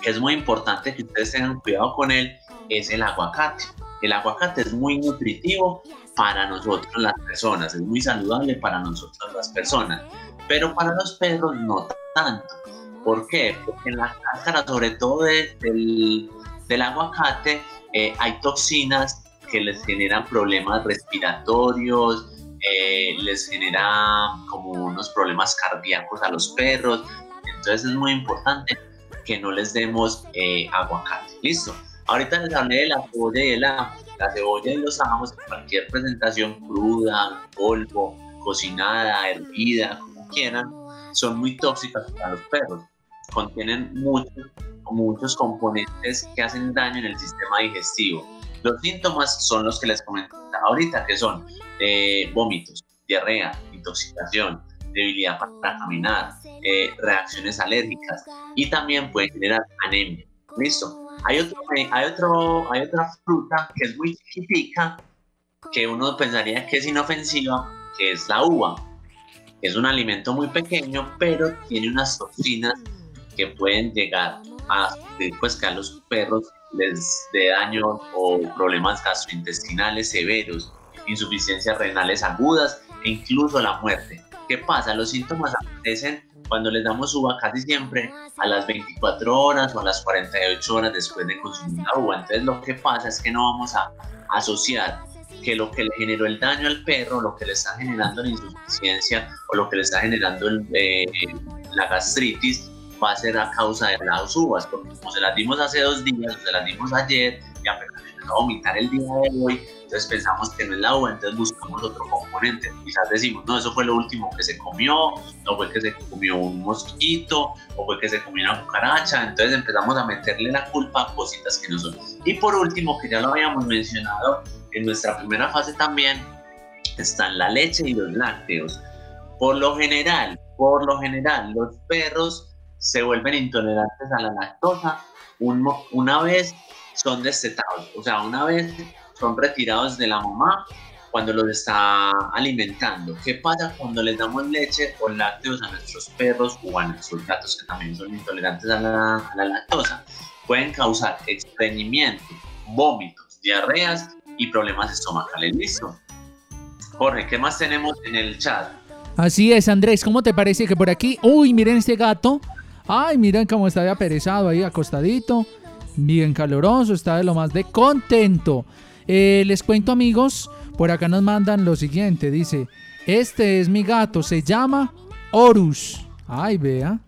que es muy importante que ustedes tengan cuidado con él, es el aguacate. El aguacate es muy nutritivo para nosotros las personas, es muy saludable para nosotros las personas, pero para los perros no tanto. ¿Por qué? Porque en la cáscara, sobre todo de- del, del aguacate, eh, hay toxinas que les generan problemas respiratorios, eh, les genera como unos problemas cardíacos a los perros. Entonces es muy importante que no les demos eh, aguacate. Listo. Ahorita les hablé de la cebolla y el ajo. La cebolla y los ajos en cualquier presentación cruda, polvo, cocinada, hervida, como quieran, son muy tóxicas para los perros. Contienen muchos, muchos componentes que hacen daño en el sistema digestivo. Los síntomas son los que les comentaba ahorita, que son eh, vómitos, diarrea, intoxicación, debilidad para caminar, eh, reacciones alérgicas y también puede generar anemia. Listo. Hay, otro, hay, otro, hay otra fruta que es muy chiquitica, que uno pensaría que es inofensiva, que es la uva. Es un alimento muy pequeño, pero tiene unas toxinas que pueden llegar a pues, que a los perros les dé daño o problemas gastrointestinales severos, insuficiencias renales agudas e incluso la muerte. ¿Qué pasa? Los síntomas aparecen cuando les damos uva casi siempre a las 24 horas o a las 48 horas después de consumir la uva. Entonces lo que pasa es que no vamos a asociar que lo que le generó el daño al perro, lo que le está generando la insuficiencia o lo que le está generando el, eh, la gastritis va a ser a causa de las uvas, porque como se las dimos hace dos días, o se las dimos ayer, y apenas empezó a vomitar el día de hoy, entonces pensamos que no es la uva, entonces buscamos otro componente. Quizás decimos, no, eso fue lo último que se comió, o fue que se comió un mosquito, o fue que se comió una cucaracha, entonces empezamos a meterle la culpa a cositas que no son. Y por último, que ya lo habíamos mencionado en nuestra primera fase también, están la leche y los lácteos. Por lo general, por lo general, los perros se vuelven intolerantes a la lactosa un, una vez son destetados, o sea, una vez son retirados de la mamá cuando los está alimentando. ¿Qué pasa cuando les damos leche o lácteos a nuestros perros o a nuestros gatos que también son intolerantes a la, a la lactosa? Pueden causar estreñimiento, vómitos, diarreas y problemas estomacales. ¿Listo? Jorge, ¿qué más tenemos en el chat? Así es, Andrés, ¿cómo te parece que por aquí, uy, miren este gato, ay, miren cómo está de aperezado ahí acostadito, bien caloroso, está de lo más de contento. Eh, les cuento amigos, por acá nos mandan lo siguiente, dice, este es mi gato, se llama Horus. Ay, vea.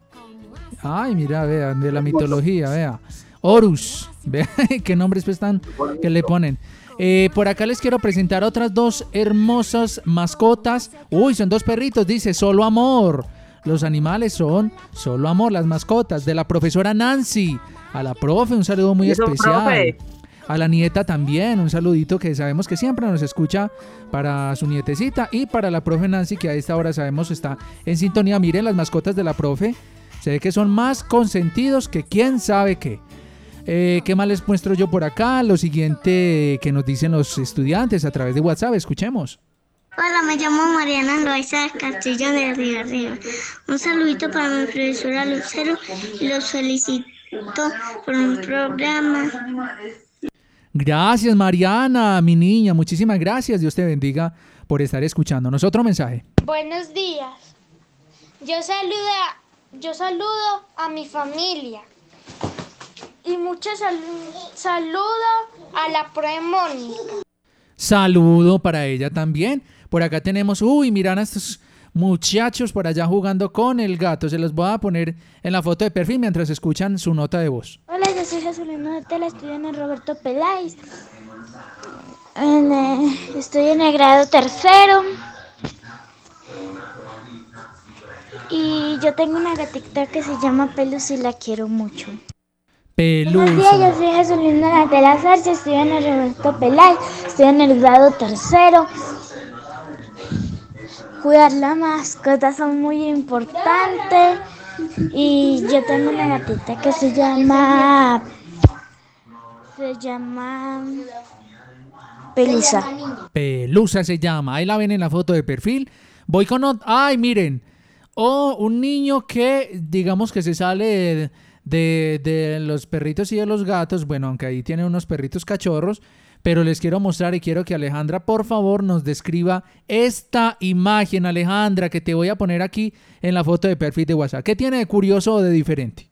Ay, mira, vea, de la mitología, vea. Horus. [LAUGHS] Vea qué nombres pues están que le ponen. Eh, por acá les quiero presentar otras dos hermosas mascotas. Uy, son dos perritos, dice, solo amor. Los animales son solo amor, las mascotas de la profesora Nancy. A la profe, un saludo muy especial. profe. A la nieta también, un saludito que sabemos que siempre nos escucha para su nietecita y para la profe Nancy que a esta hora sabemos está en sintonía. Miren las mascotas de la profe, se ve que son más consentidos que quién sabe qué. Eh, ¿Qué más les muestro yo por acá? Lo siguiente que nos dicen los estudiantes a través de WhatsApp, escuchemos. Hola, me llamo Mariana Loaiza del Castillo de Río Arriba. Un saludito para mi profesora Lucero y los felicito por un programa. Gracias Mariana, mi niña, muchísimas gracias. Dios te bendiga por estar escuchándonos. Otro mensaje. Buenos días. Yo saludo, yo saludo a mi familia. Y mucho sal- saludo a la profe Mónica. Saludo para ella también. Por acá tenemos, uy, miran a estos muchachos por allá jugando con el gato. Se los voy a poner en la foto de perfil mientras escuchan su nota de voz. Hola, yo soy Jesulina Tela, estudio en el Roberto Peláez. En, eh, estoy en el grado tercero. Y yo tengo una gatita que se llama Pelus y la quiero mucho. Buenos días, yo soy Jesulina Natela Sarce, estudio en el Roberto Peláez, estoy en el grado tercero. Cuidar las mascotas son muy importantes. Y yo tengo una gatita que se llama. Se llama. Pelusa. Pelusa se llama. Ahí la ven en la foto de perfil. Voy con... Ay, miren. Oh, un niño que digamos que se sale de- de los perritos y de los gatos. Bueno, aunque ahí tiene unos perritos cachorros. Pero les quiero mostrar y quiero que Alejandra por favor nos describa esta imagen, Alejandra, que te voy a poner aquí en la foto de perfil de WhatsApp. ¿Qué tiene de curioso o de diferente?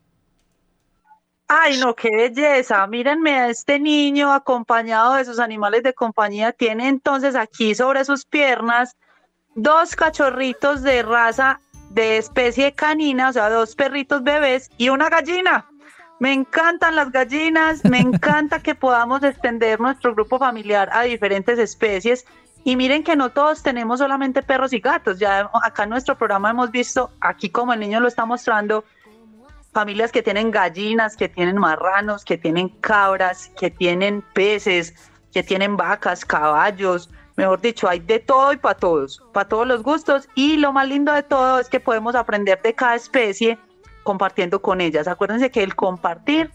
Ay, no, qué belleza. Mírenme a este niño acompañado de sus animales de compañía. Tiene entonces aquí sobre sus piernas dos cachorritos de raza de especie canina, o sea, dos perritos bebés y una gallina. Me encantan las gallinas, me encanta que podamos extender nuestro grupo familiar a diferentes especies. Y miren que no todos tenemos solamente perros y gatos. Ya acá en nuestro programa hemos visto, aquí como el niño lo está mostrando, familias que tienen gallinas, que tienen marranos, que tienen cabras, que tienen peces, que tienen vacas, caballos. Mejor dicho, hay de todo y para todos, para todos los gustos. Y lo más lindo de todo es que podemos aprender de cada especie compartiendo con ellas. Acuérdense que el compartir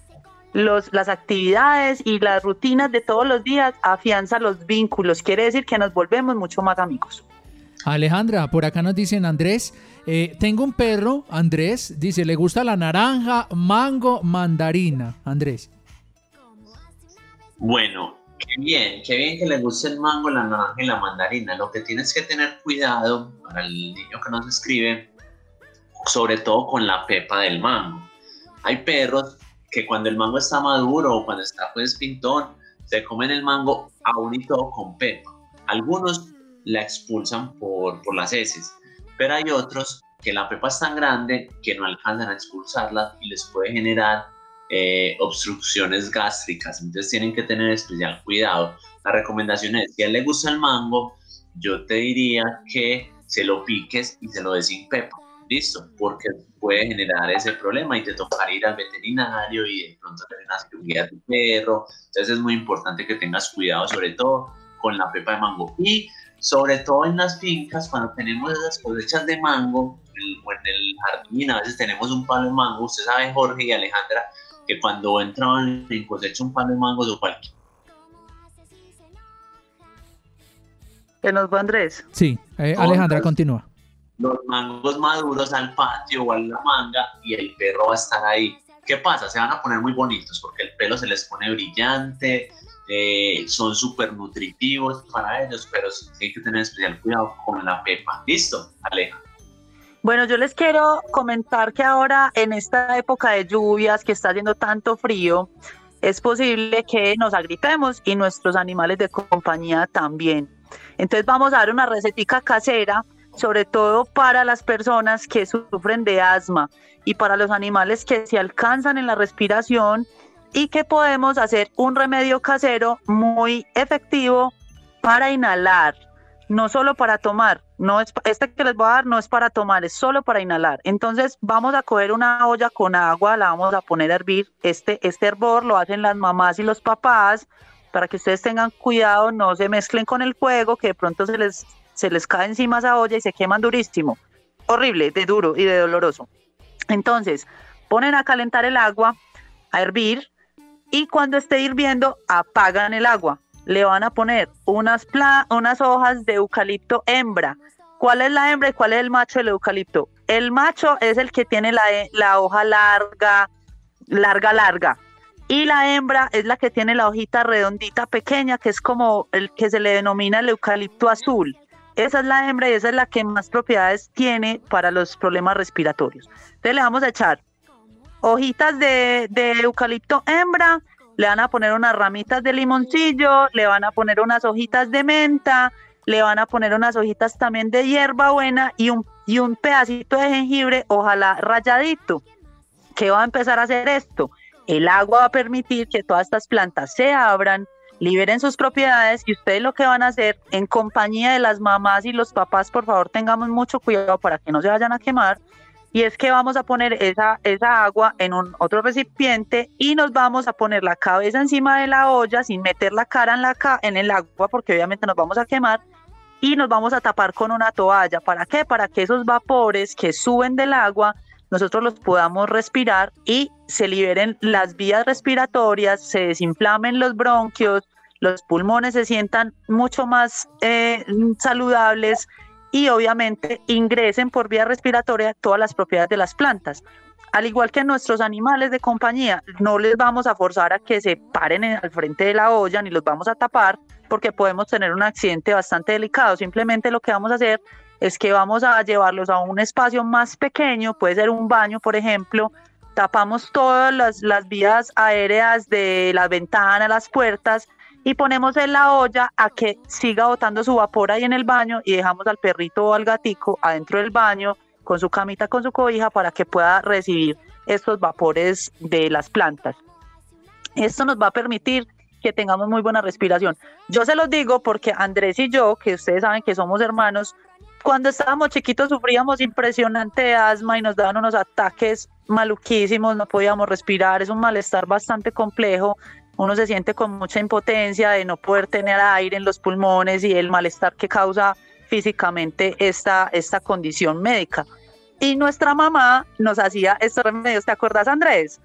los, las actividades y las rutinas de todos los días afianza los vínculos, quiere decir que nos volvemos mucho más amigos. Alejandra, por acá nos dicen Andrés, eh, tengo un perro, Andrés, dice, le gusta la naranja, mango, mandarina, Andrés. Bueno, qué bien, qué bien que le guste el mango, la naranja y la mandarina. Lo que tienes que tener cuidado para el niño que nos escribe sobre todo con la pepa del mango. Hay perros que cuando el mango está maduro o cuando está pues pintón, se comen el mango aún y todo con pepa. Algunos la expulsan por, por las heces, pero hay otros que la pepa es tan grande que no alcanzan a expulsarla y les puede generar eh, obstrucciones gástricas. Entonces tienen que tener especial cuidado. La recomendación es, si a él le gusta el mango, yo te diría que se lo piques y se lo des sin pepa listo, porque puede generar ese problema y te tocará ir al veterinario y de pronto tener una cirugía a tu perro. Entonces es muy importante que tengas cuidado, sobre todo con la pepa de mango. Y sobre todo en las fincas, cuando tenemos esas cosechas de mango, o en el jardín, a veces tenemos un palo de mango. Usted sabe, Jorge y Alejandra, que cuando entran en cosecha un palo de mango o cualquier ¿Que nos va Andrés? Sí, eh, Alejandra, continúa los mangos maduros al patio o a la manga y el perro va a estar ahí. ¿Qué pasa? Se van a poner muy bonitos porque el pelo se les pone brillante, eh, son súper nutritivos para ellos, pero sí hay que tener especial cuidado con la pepa. ¿Listo, Aleja? Bueno, yo les quiero comentar que ahora en esta época de lluvias, que está haciendo tanto frío, es posible que nos agritemos y nuestros animales de compañía también. Entonces vamos a dar una recetica casera sobre todo para las personas que sufren de asma y para los animales que se alcanzan en la respiración y que podemos hacer un remedio casero muy efectivo para inhalar, no solo para tomar. No es, este que les voy a dar no es para tomar, es solo para inhalar. Entonces vamos a coger una olla con agua, la vamos a poner a hervir. Este, este hervor lo hacen las mamás y los papás para que ustedes tengan cuidado, no se mezclen con el fuego, que de pronto se les se les cae encima esa olla y se queman durísimo. Horrible, de duro y de doloroso. Entonces, ponen a calentar el agua, a hervir, y cuando esté hirviendo, apagan el agua. Le van a poner unas, unas hojas de eucalipto hembra. ¿Cuál es la hembra y cuál es el macho del eucalipto? El macho es el que tiene la, la hoja larga, larga, larga. Y la hembra es la que tiene la hojita redondita pequeña, que es como el que se le denomina el eucalipto azul. Esa es la hembra y esa es la que más propiedades tiene para los problemas respiratorios. Entonces le vamos a echar hojitas de, eucalipto hembra, le van a poner unas ramitas de limoncillo, le van a poner unas hojitas de menta, le van a poner unas hojitas también de hierba buena y un, y un pedacito de jengibre, ojalá rayadito. ¿Qué va a empezar a hacer esto? El agua va a permitir que todas estas plantas se abran, liberen sus propiedades y ustedes lo que van a hacer en compañía de las mamás y los papás, por favor tengamos mucho cuidado para que no se vayan a quemar. Y es que vamos a poner esa, esa agua en un otro recipiente y nos vamos a poner la cabeza encima de la olla sin meter la cara en, la en el agua porque obviamente nos vamos a quemar y nos vamos a tapar con una toalla. ¿Para qué? Para que esos vapores que suben del agua nosotros los podamos respirar y se liberen las vías respiratorias, se desinflamen los bronquios, los pulmones se sientan mucho más eh, saludables y obviamente ingresen por vía respiratoria todas las propiedades de las plantas. al igual que nuestros animales de compañía, no les vamos a forzar a que se paren en- al frente de la olla ni los vamos a tapar porque podemos tener un accidente bastante delicado. Simplemente lo que vamos a hacer es que vamos a llevarlos a un espacio más pequeño, puede ser un baño, por ejemplo, tapamos todas las, las vías aéreas de las ventanas, las puertas y ponemos en la olla a que siga botando su vapor ahí en el baño y dejamos al perrito o al gatico adentro del baño con su camita, con su cobija para que pueda recibir estos vapores de las plantas. Esto nos va a permitir que tengamos muy buena respiración. Yo se los digo porque Andrés y yo, que ustedes saben que somos hermanos, cuando estábamos chiquitos sufríamos impresionante asma y nos daban unos ataques maluquísimos, no podíamos respirar, es un malestar bastante complejo. Uno se siente con mucha impotencia de no poder tener aire en los pulmones y el malestar que causa físicamente esta, esta condición médica. Y nuestra mamá nos hacía estos remedios, ¿te acuerdas Andrés?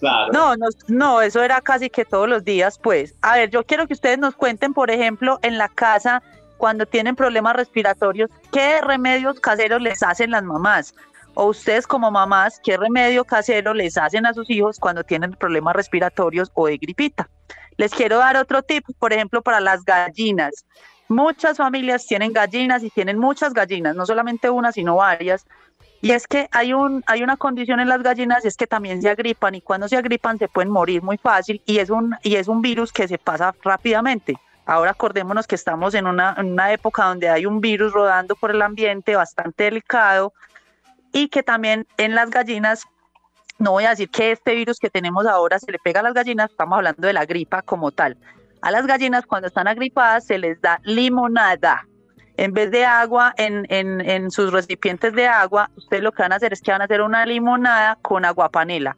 Claro. No, no, no, eso era casi que todos los días, pues. A ver, yo quiero que ustedes nos cuenten, por ejemplo, en la casa, cuando tienen problemas respiratorios, ¿qué remedios caseros les hacen las mamás? O ustedes como mamás, ¿qué remedio casero les hacen a sus hijos cuando tienen problemas respiratorios o de gripita? Les quiero dar otro tip, por ejemplo, para las gallinas. Muchas familias tienen gallinas y tienen muchas gallinas, no solamente una, sino varias. Y es que hay, un, hay una condición en las gallinas es que también se agripan y cuando se agripan se pueden morir muy fácil y es un, y es un virus que se pasa rápidamente. Ahora acordémonos que estamos en una, época donde hay un virus rodando por el ambiente bastante delicado y que también en las gallinas, no voy a decir que este virus que tenemos ahora se le pega a las gallinas, estamos hablando de la gripa como tal. A las gallinas cuando están agripadas se les da limonada. En vez de agua en, en, en sus recipientes de agua, ustedes lo que van a hacer es que van a hacer una limonada con agua panela.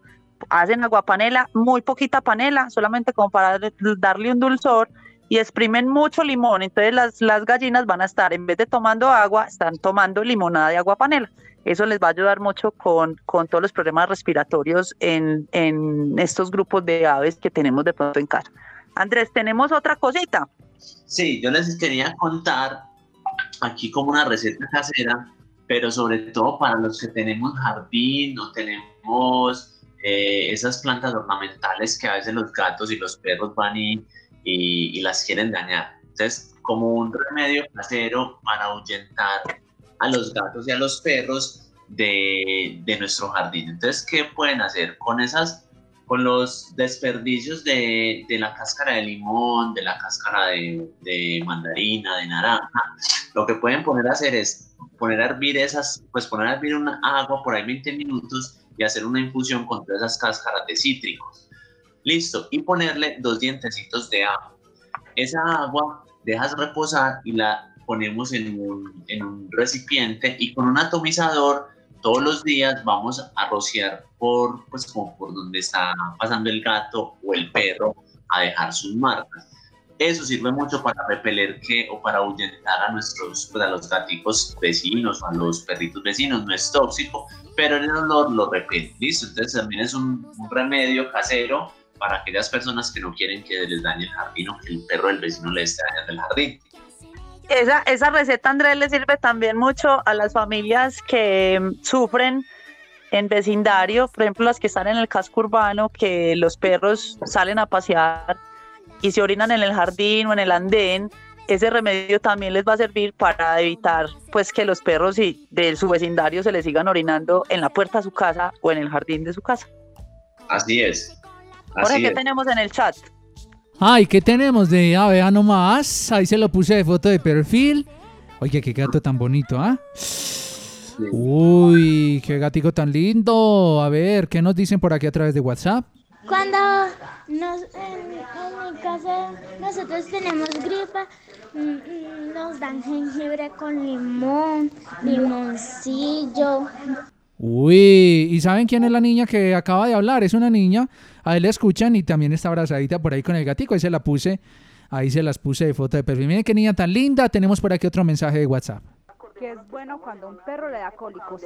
Hacen agua panela, muy poquita panela, solamente como para darle un dulzor y exprimen mucho limón. Entonces las, las gallinas van a estar, en vez de tomando agua, están tomando limonada de agua panela. Eso les va a ayudar mucho con, con todos los problemas respiratorios en, en estos grupos de aves que tenemos de pronto en casa. Andrés, tenemos otra cosita. Sí, yo les quería contar aquí como una receta casera, pero sobre todo para los que tenemos jardín o tenemos eh, esas plantas ornamentales que a veces los gatos y los perros van y, y, y las quieren dañar. Entonces, como un remedio casero para ahuyentar a los gatos y a los perros de, de nuestro jardín. Entonces, ¿qué pueden hacer con esas con los desperdicios de, de, la cáscara de limón, de la cáscara de, de, mandarina, de naranja, lo que pueden poner a hacer es poner a hervir esas, pues poner a hervir una agua por ahí 20 minutos y hacer una infusión con todas esas cáscaras de cítricos. Listo, y ponerle dos dientecitos de agua. Esa agua dejas reposar y la ponemos en un, en un recipiente y con un atomizador todos los días vamos a rociar por, pues, como por donde está pasando el gato o el perro a dejar sus marcas. Eso sirve mucho para repeler que, o para ahuyentar a nuestros, pues, a los gaticos vecinos o a los perritos vecinos. No es tóxico, pero el olor lo repele. ¿Listo? Entonces también es un, un remedio casero para aquellas personas que no quieren que les dañe el jardín o que el perro del vecino le esté dañando el jardín. Esa, esa receta, Andrés, le sirve también mucho a las familias que mm, sufren en vecindario, por ejemplo, las que están en el casco urbano, que los perros salen a pasear y se orinan en el jardín o en el andén. Ese remedio también les va a servir para evitar pues que los perros y de su vecindario se les sigan orinando en la puerta de su casa o en el jardín de su casa. Así es. Jorge, ¿qué tenemos en el chat? Ay, ¿qué tenemos de ah, vea nomás? Ahí se lo puse de foto de perfil. Oye, qué gato tan bonito, ¿ah? Uy, qué gatico tan lindo. A ver, ¿qué nos dicen por aquí a través de WhatsApp? Cuando nos, en, en mi casa nosotros tenemos gripa, mm, nos dan jengibre con limón, limoncillo. Uy, ¿y saben quién es la niña que acaba de hablar? Es una niña, a él le escuchan y también está abrazadita por ahí con el gatico, ahí se la puse, ahí se las puse de foto de perfil. Miren qué niña tan linda, tenemos por aquí otro mensaje de WhatsApp. Que es bueno cuando un perro le da cólicos.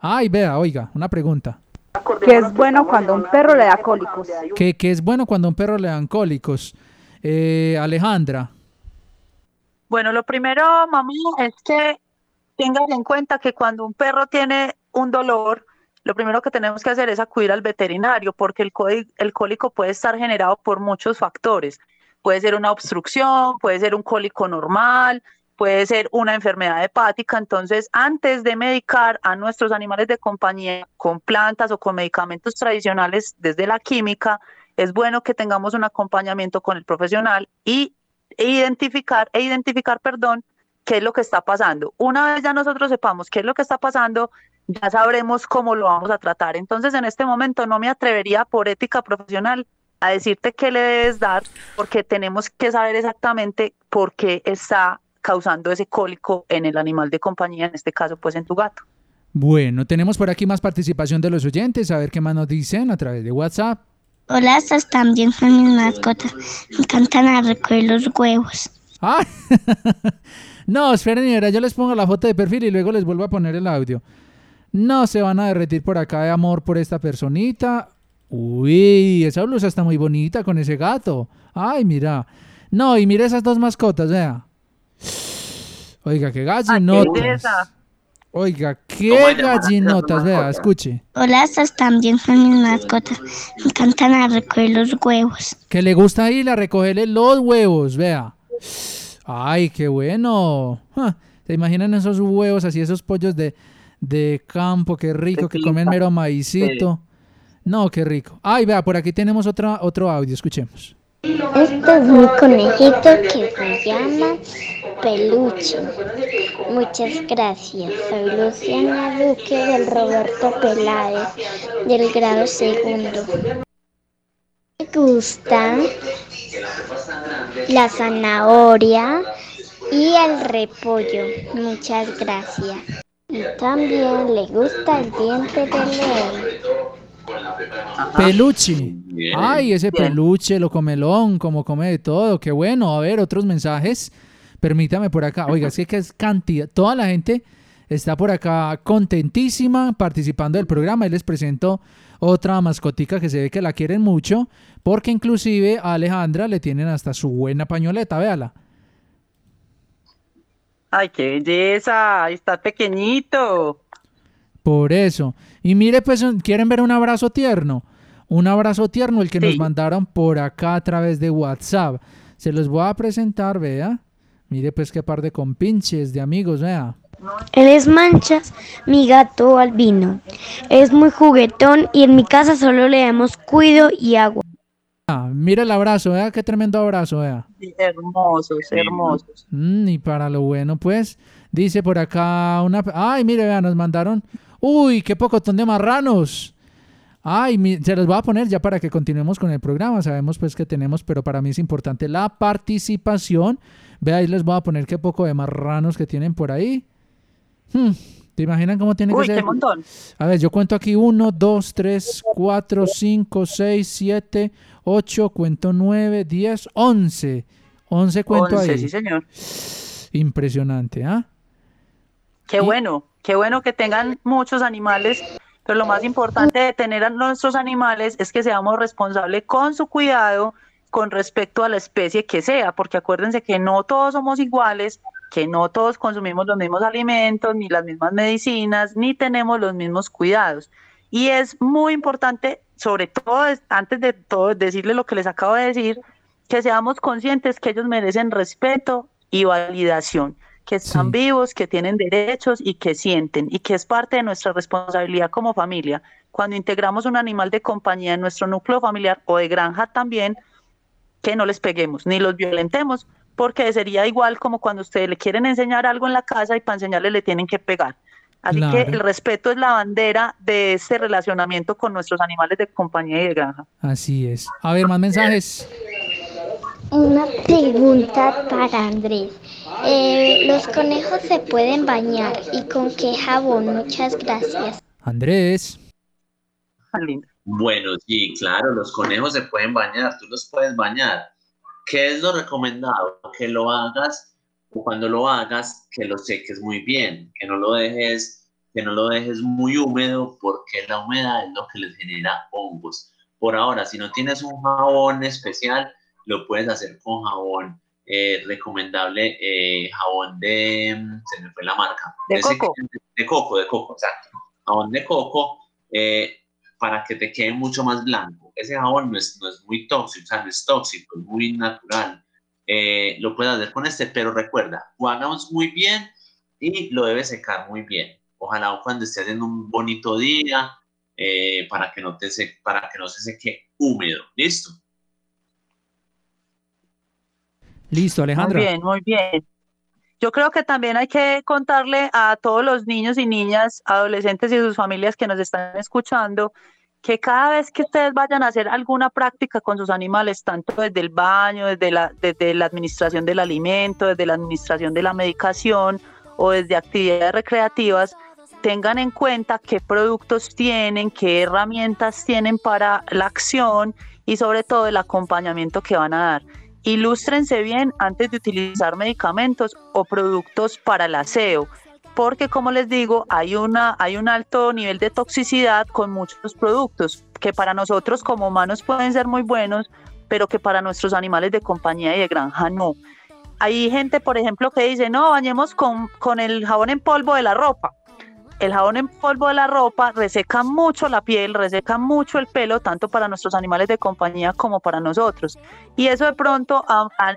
Ay, vea, oiga, una pregunta. Que es bueno cuando un perro le da cólicos. Que, que es bueno cuando un perro le dan cólicos. Eh, Alejandra. Bueno, lo primero, mamá, es que tengas en cuenta que cuando un perro tiene un dolor, lo primero que tenemos que hacer es acudir al veterinario porque el, el cólico puede estar generado por muchos factores. Puede ser una obstrucción, puede ser un cólico normal, puede ser una enfermedad hepática. Entonces, antes de medicar a nuestros animales de compañía con plantas o con medicamentos tradicionales desde la química, es bueno que tengamos un acompañamiento con el profesional y e identificar, e identificar, perdón, qué es lo que está pasando. Una vez ya nosotros sepamos qué es lo que está pasando, ya sabremos cómo lo vamos a tratar. Entonces, en este momento no me atrevería por ética profesional a decirte qué le debes dar, porque tenemos que saber exactamente por qué está causando ese cólico en el animal de compañía, en este caso, pues en tu gato. Bueno, tenemos por aquí más participación de los oyentes, a ver qué más nos dicen a través de WhatsApp. Hola, estas también son mis mascotas. Me encantan a recoger los huevos. ¡Ay! [LAUGHS] no, esperen, yo les pongo la foto de perfil y luego les vuelvo a poner el audio. No se van a derretir por acá de amor por esta personita. Uy, esa blusa está muy bonita con ese gato. Ay, mira. No, y mira esas dos mascotas, vea. Oiga, qué gallinotas. belleza. Oiga, ¿Cómo qué gallinotas, vea, escuche. Hola, estas también son mis mascotas. Me encantan a recoger los huevos. Que le gusta ir a recogerle los huevos, vea. Ay, qué bueno. Ja, ¿Se imaginan esos huevos así, esos pollos de, de campo? Qué rico, que comen mero maicito. No, qué rico. Ay, vea, por aquí tenemos otra, otro audio, escuchemos. Este es mi conejito que se llama Peluche. Muchas gracias. Soy Luciana Duque del Roberto Peláez, del grado segundo. Me gusta la zanahoria y el repollo. Muchas gracias. Y también le gusta el diente de león. Peluche. Ay, ese peluche, lo comelón, como come de todo. Qué bueno. A ver, otros mensajes. Permítame por acá. Oiga, es que que es cantidad. Toda la gente está por acá contentísima participando del programa. Y les presento otra mascotica que se ve que la quieren mucho. Porque inclusive a Alejandra le tienen hasta su buena pañoleta. Véala. Ay, qué belleza, está pequeñito. Por eso. Y mire, pues, ¿quieren ver un abrazo tierno? Un abrazo tierno, el que nos mandaron por acá a través de WhatsApp. Se los voy a presentar, vea. Mire, pues, qué par de compinches de amigos, vea. Él es Manchas, mi gato albino. Es muy juguetón y en mi casa solo le damos cuido y agua. Ah, mire el abrazo, vea, qué tremendo abrazo, vea. Sí, hermosos, hermosos. Mm, y para lo bueno, pues, dice por acá una... Ay, mire, vea, nos mandaron... Uy, qué pocotón de marranos. Ay, mi- se los voy a poner ya para que continuemos con el programa. Sabemos pues que tenemos, pero para mí es importante la participación. Vea, ahí les voy a poner qué poco de marranos que tienen por ahí. Hmm, ¿Te imaginan cómo tiene Uy, que ser? qué montón. A ver, yo cuento aquí 1, 2, 3, 4, 5, 6, 7, 8, cuento 9, 10, 11. 11 cuento Once, ahí. sí, señor. Impresionante, ¿ah? Qué bueno, qué bueno que tengan muchos animales, pero lo más importante de tener a nuestros animales es que seamos responsables con su cuidado con respecto a la especie que sea, porque acuérdense que no todos somos iguales, que no todos consumimos los mismos alimentos, ni las mismas medicinas, ni tenemos los mismos cuidados. Y es muy importante, sobre todo, es- antes de todo, decirle lo que les acabo de decir, que seamos conscientes que ellos merecen respeto y validación, que están vivos, que tienen derechos y que sienten, y que es parte de nuestra responsabilidad como familia. Cuando integramos un animal de compañía en nuestro núcleo familiar o de granja también, que no les peguemos ni los violentemos, porque sería igual como cuando ustedes le quieren enseñar algo en la casa y para enseñarle le tienen que pegar. Así que el respeto es la bandera de este relacionamiento con nuestros animales de compañía y de granja. Así es. A ver, más mensajes. Una pregunta para Andrés. Eh, ¿Los conejos se pueden bañar y con qué jabón? Muchas gracias. Andrés. Bueno, sí, claro, los conejos se pueden bañar, tú los puedes bañar. ¿Qué es lo recomendado? Que lo hagas o cuando lo hagas, que lo seques muy bien, que no lo dejes, que no lo dejes muy húmedo porque la humedad es lo que les genera hongos. Por ahora, si no tienes un jabón especial, lo puedes hacer con jabón eh, recomendable, eh, jabón de, se me fue la marca, De coco. que- de coco, de coco, exacto. Jabón de coco eh, para que te quede mucho más blanco. Ese jabón no es, no es muy tóxico, o sea, no es tóxico, es muy natural. Eh, lo puedes hacer con este, pero recuerda, jugamos muy bien y lo debes secar muy bien. Ojalá cuando estés haciendo un bonito día, eh, para, que no te se, para que no se seque húmedo. ¿Listo? Listo, Alejandra. Muy bien, muy bien. Yo creo que también hay que contarle a todos los niños y niñas, adolescentes y sus familias que nos están escuchando, que cada vez que ustedes vayan a hacer alguna práctica con sus animales, tanto desde el baño, desde la, desde la administración del alimento, desde la administración de la medicación o desde actividades recreativas, tengan en cuenta qué productos tienen, qué herramientas tienen para la acción y sobre todo el acompañamiento que van a dar. Ilústrense bien antes de utilizar medicamentos o productos para el aseo, porque como les digo, hay, una, hay un alto nivel de toxicidad con muchos productos que para nosotros como humanos pueden ser muy buenos, pero que para nuestros animales de compañía y de granja no. Hay gente, por ejemplo, que dice, no, bañemos con, con el jabón en polvo de la ropa el jabón en polvo de la ropa reseca mucho la piel, reseca mucho el pelo, tanto para nuestros animales de compañía como para nosotros. Y eso de pronto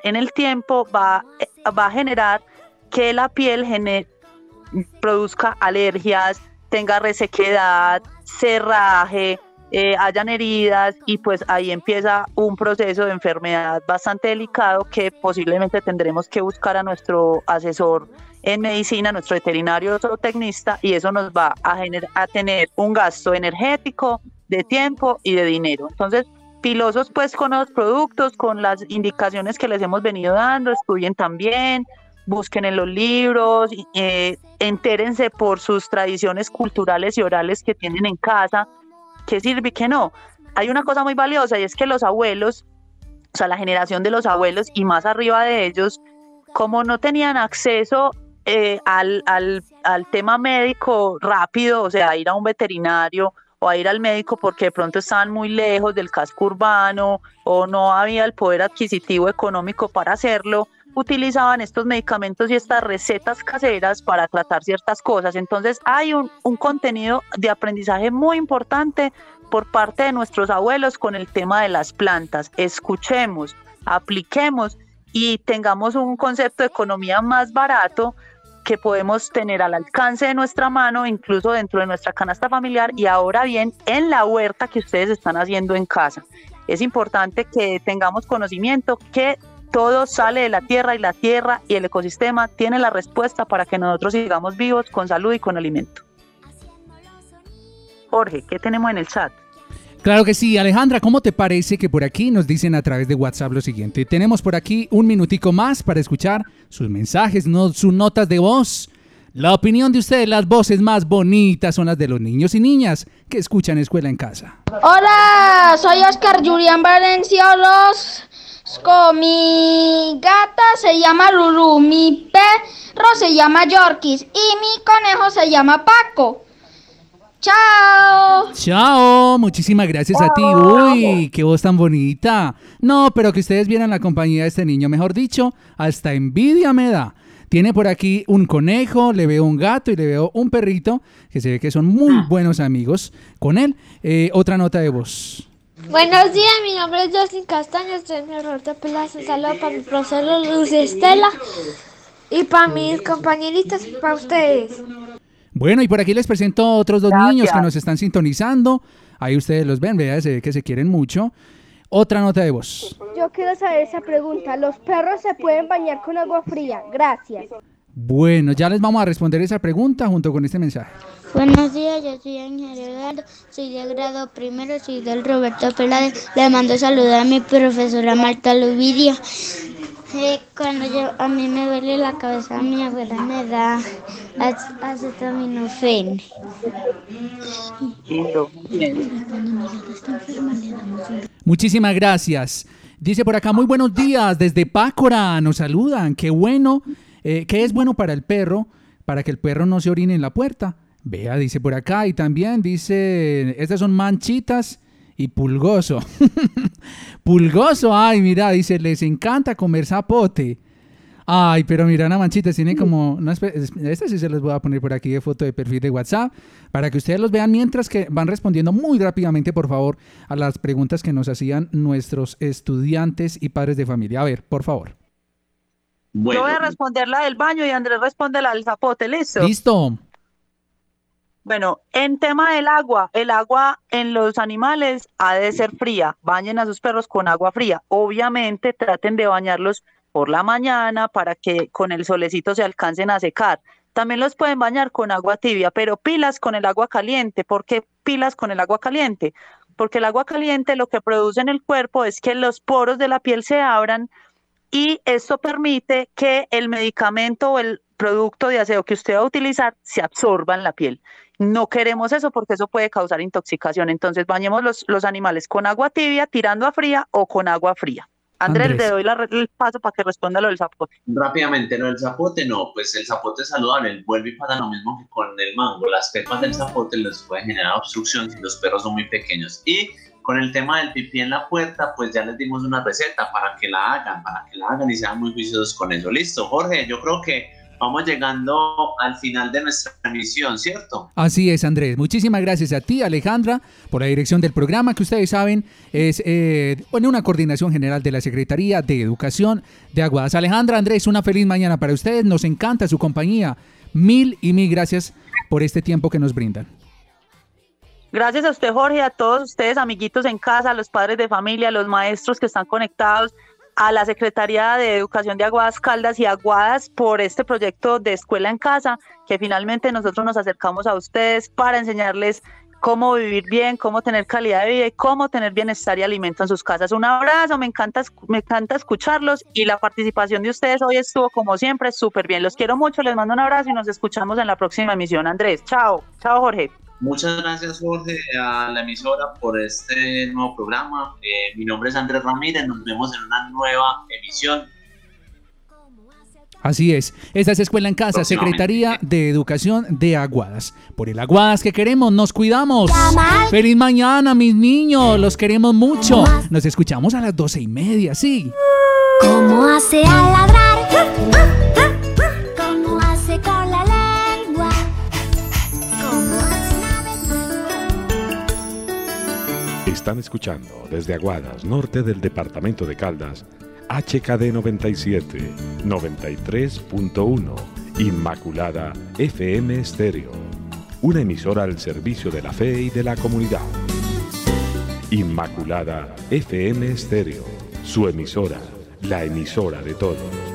en el tiempo va, va a generar que la piel produzca alergias, tenga resequedad, cerraje, eh, hayan heridas y pues ahí empieza un proceso de enfermedad bastante delicado que posiblemente tendremos que buscar a nuestro asesor en medicina, nuestro veterinario zootecnista, y eso nos va a, a tener un gasto energético, de tiempo y de dinero. Entonces, pilosos pues con los productos, con las indicaciones que les hemos venido dando, estudien también, busquen en los libros, eh, entérense por sus tradiciones culturales y orales que tienen en casa, qué sirve y qué no. Hay una cosa muy valiosa y es que los abuelos, o sea, la generación de los abuelos y más arriba de ellos, como no tenían acceso eh, al, al, al tema médico rápido, o sea, ir a un veterinario o a ir al médico porque de pronto estaban muy lejos del casco urbano o no había el poder adquisitivo económico para hacerlo, utilizaban estos medicamentos y estas recetas caseras para tratar ciertas cosas. Entonces hay un, contenido de aprendizaje muy importante por parte de nuestros abuelos con el tema de las plantas. Escuchemos, apliquemos y tengamos un concepto de economía más barato que podemos tener al alcance de nuestra mano, incluso dentro de nuestra canasta familiar y ahora bien en la huerta que ustedes están haciendo en casa. Es importante que tengamos conocimiento que todo sale de la tierra y la tierra y el ecosistema tiene la respuesta para que nosotros sigamos vivos con salud y con alimento. Jorge, ¿qué tenemos en el chat? Claro que sí, Alejandra, ¿cómo te parece que por aquí nos dicen a través de WhatsApp lo siguiente? Tenemos por aquí un minutico más para escuchar sus mensajes, no, sus notas de voz. La opinión de ustedes, las voces más bonitas son las de los niños y niñas que escuchan Escuela en Casa. Hola, soy Oscar Julián Valencia Mi gata se llama Lulu, mi perro se llama Yorkis y mi conejo se llama Paco. ¡Chao! Chao, muchísimas gracias a ti. Uy, qué voz tan bonita. No, pero que ustedes vieran la compañía de este niño, mejor dicho, hasta envidia me da. Tiene por aquí un conejo, le veo un gato y le veo un perrito, que se ve que son muy buenos amigos con él. Eh, otra nota de voz. Buenos días, mi nombre es Justin Castaño, estoy en el Roberto Pelas. Un saludo para mi profesor Luz Estela y para mis compañeritas y para ustedes. Bueno, y por aquí les presento otros dos niños que nos están sintonizando. Ahí ustedes los ven, vea, se ve que se quieren mucho. Otra nota de voz. Yo quiero saber esa pregunta. ¿Los perros se pueden bañar con agua fría? Gracias. Bueno, ya les vamos a responder esa pregunta junto con este mensaje. Buenos días, yo soy Ángel Eduardo, soy de grado primero, soy del Roberto Peláez. Le mando saludar a mi profesora Marta Luvidia. Eh, cuando yo, a mí me duele la cabeza, mi abuela me da acetaminofén. Muchísimas gracias. Dice por acá, muy buenos días, desde Pácora nos saludan, qué bueno, eh, ¿qué es bueno para el perro? Para que el perro no se orine en la puerta. Vea, dice por acá, y también dice, estas son manchitas y pulgoso. [LAUGHS] pulgoso, ay, mira, dice, les encanta comer zapote. Ay, pero mira, Ana Manchitas tiene como... Una espe- es- este sí se les voy a poner por aquí de foto de perfil de WhatsApp para que ustedes los vean mientras que van respondiendo muy rápidamente, por favor, a las preguntas que nos hacían nuestros estudiantes y padres de familia. A ver, por favor. Yo voy a responder la del baño y Andrés responde la del zapote, ¿listo? Listo. Bueno, en tema del agua, el agua en los animales ha de ser fría. Bañen a sus perros con agua fría. Obviamente traten de bañarlos por la mañana para que con el solecito se alcancen a secar. También los pueden bañar con agua tibia, pero pilas con el agua caliente. ¿Por qué pilas con el agua caliente? Porque el agua caliente lo que produce en el cuerpo es que los poros de la piel se abran y esto permite que el medicamento o el producto de aseo que usted va a utilizar se absorba en la piel. No queremos eso porque eso puede causar intoxicación. Entonces bañemos los, los animales con agua tibia, tirando a fría o con agua fría. Andrés, Andrés. le doy la el paso para que responda lo del zapote. Rápidamente, lo del zapote, no, pues el zapote es saludable, vuelve y pasa lo mismo que con el mango. Las pepas del zapote les puede generar obstrucción si los perros son muy pequeños. Y con el tema del pipí en la puerta, pues ya les dimos una receta para que la hagan, para que la hagan y sean muy juiciosos con eso. Listo, Jorge, yo creo que vamos llegando al final de nuestra emisión, ¿cierto? Así es, Andrés. Muchísimas gracias a ti, Alejandra, por la dirección del programa, que ustedes saben es eh, bueno, una coordinación general de la Secretaría de Educación de Aguadas. Alejandra, Andrés, una feliz mañana para ustedes. Nos encanta su compañía. Mil y mil gracias por este tiempo que nos brindan. Gracias a usted, Jorge, a todos ustedes, amiguitos en casa, a los padres de familia, a los maestros que están conectados, a la Secretaría de Educación de Aguadas Caldas y Aguadas por este proyecto de Escuela en Casa, que finalmente nosotros nos acercamos a ustedes para enseñarles cómo vivir bien, cómo tener calidad de vida y cómo tener bienestar y alimento en sus casas. Un abrazo, me encanta, me encanta escucharlos y la participación de ustedes hoy estuvo como siempre súper bien. Los quiero mucho, les mando un abrazo y nos escuchamos en la próxima emisión. Andrés, chao, chao Jorge. Muchas gracias, Jorge, a la emisora por este nuevo programa. Eh, mi nombre es Andrés Ramírez, nos vemos en una nueva emisión. Así es. Esta es Escuela en Casa, Secretaría de Educación de Aguadas. Por el Aguadas que queremos, nos cuidamos. Feliz mañana, mis niños. Los queremos mucho. Nos escuchamos a las doce y media, sí. ¿Cómo hace al ladrar? Están escuchando desde Aguadas, norte del departamento de Caldas, HKD 97, 93.1, Inmaculada FM Estéreo, una emisora al servicio de la fe y de la comunidad. Inmaculada FM Estéreo, su emisora, la emisora de todos.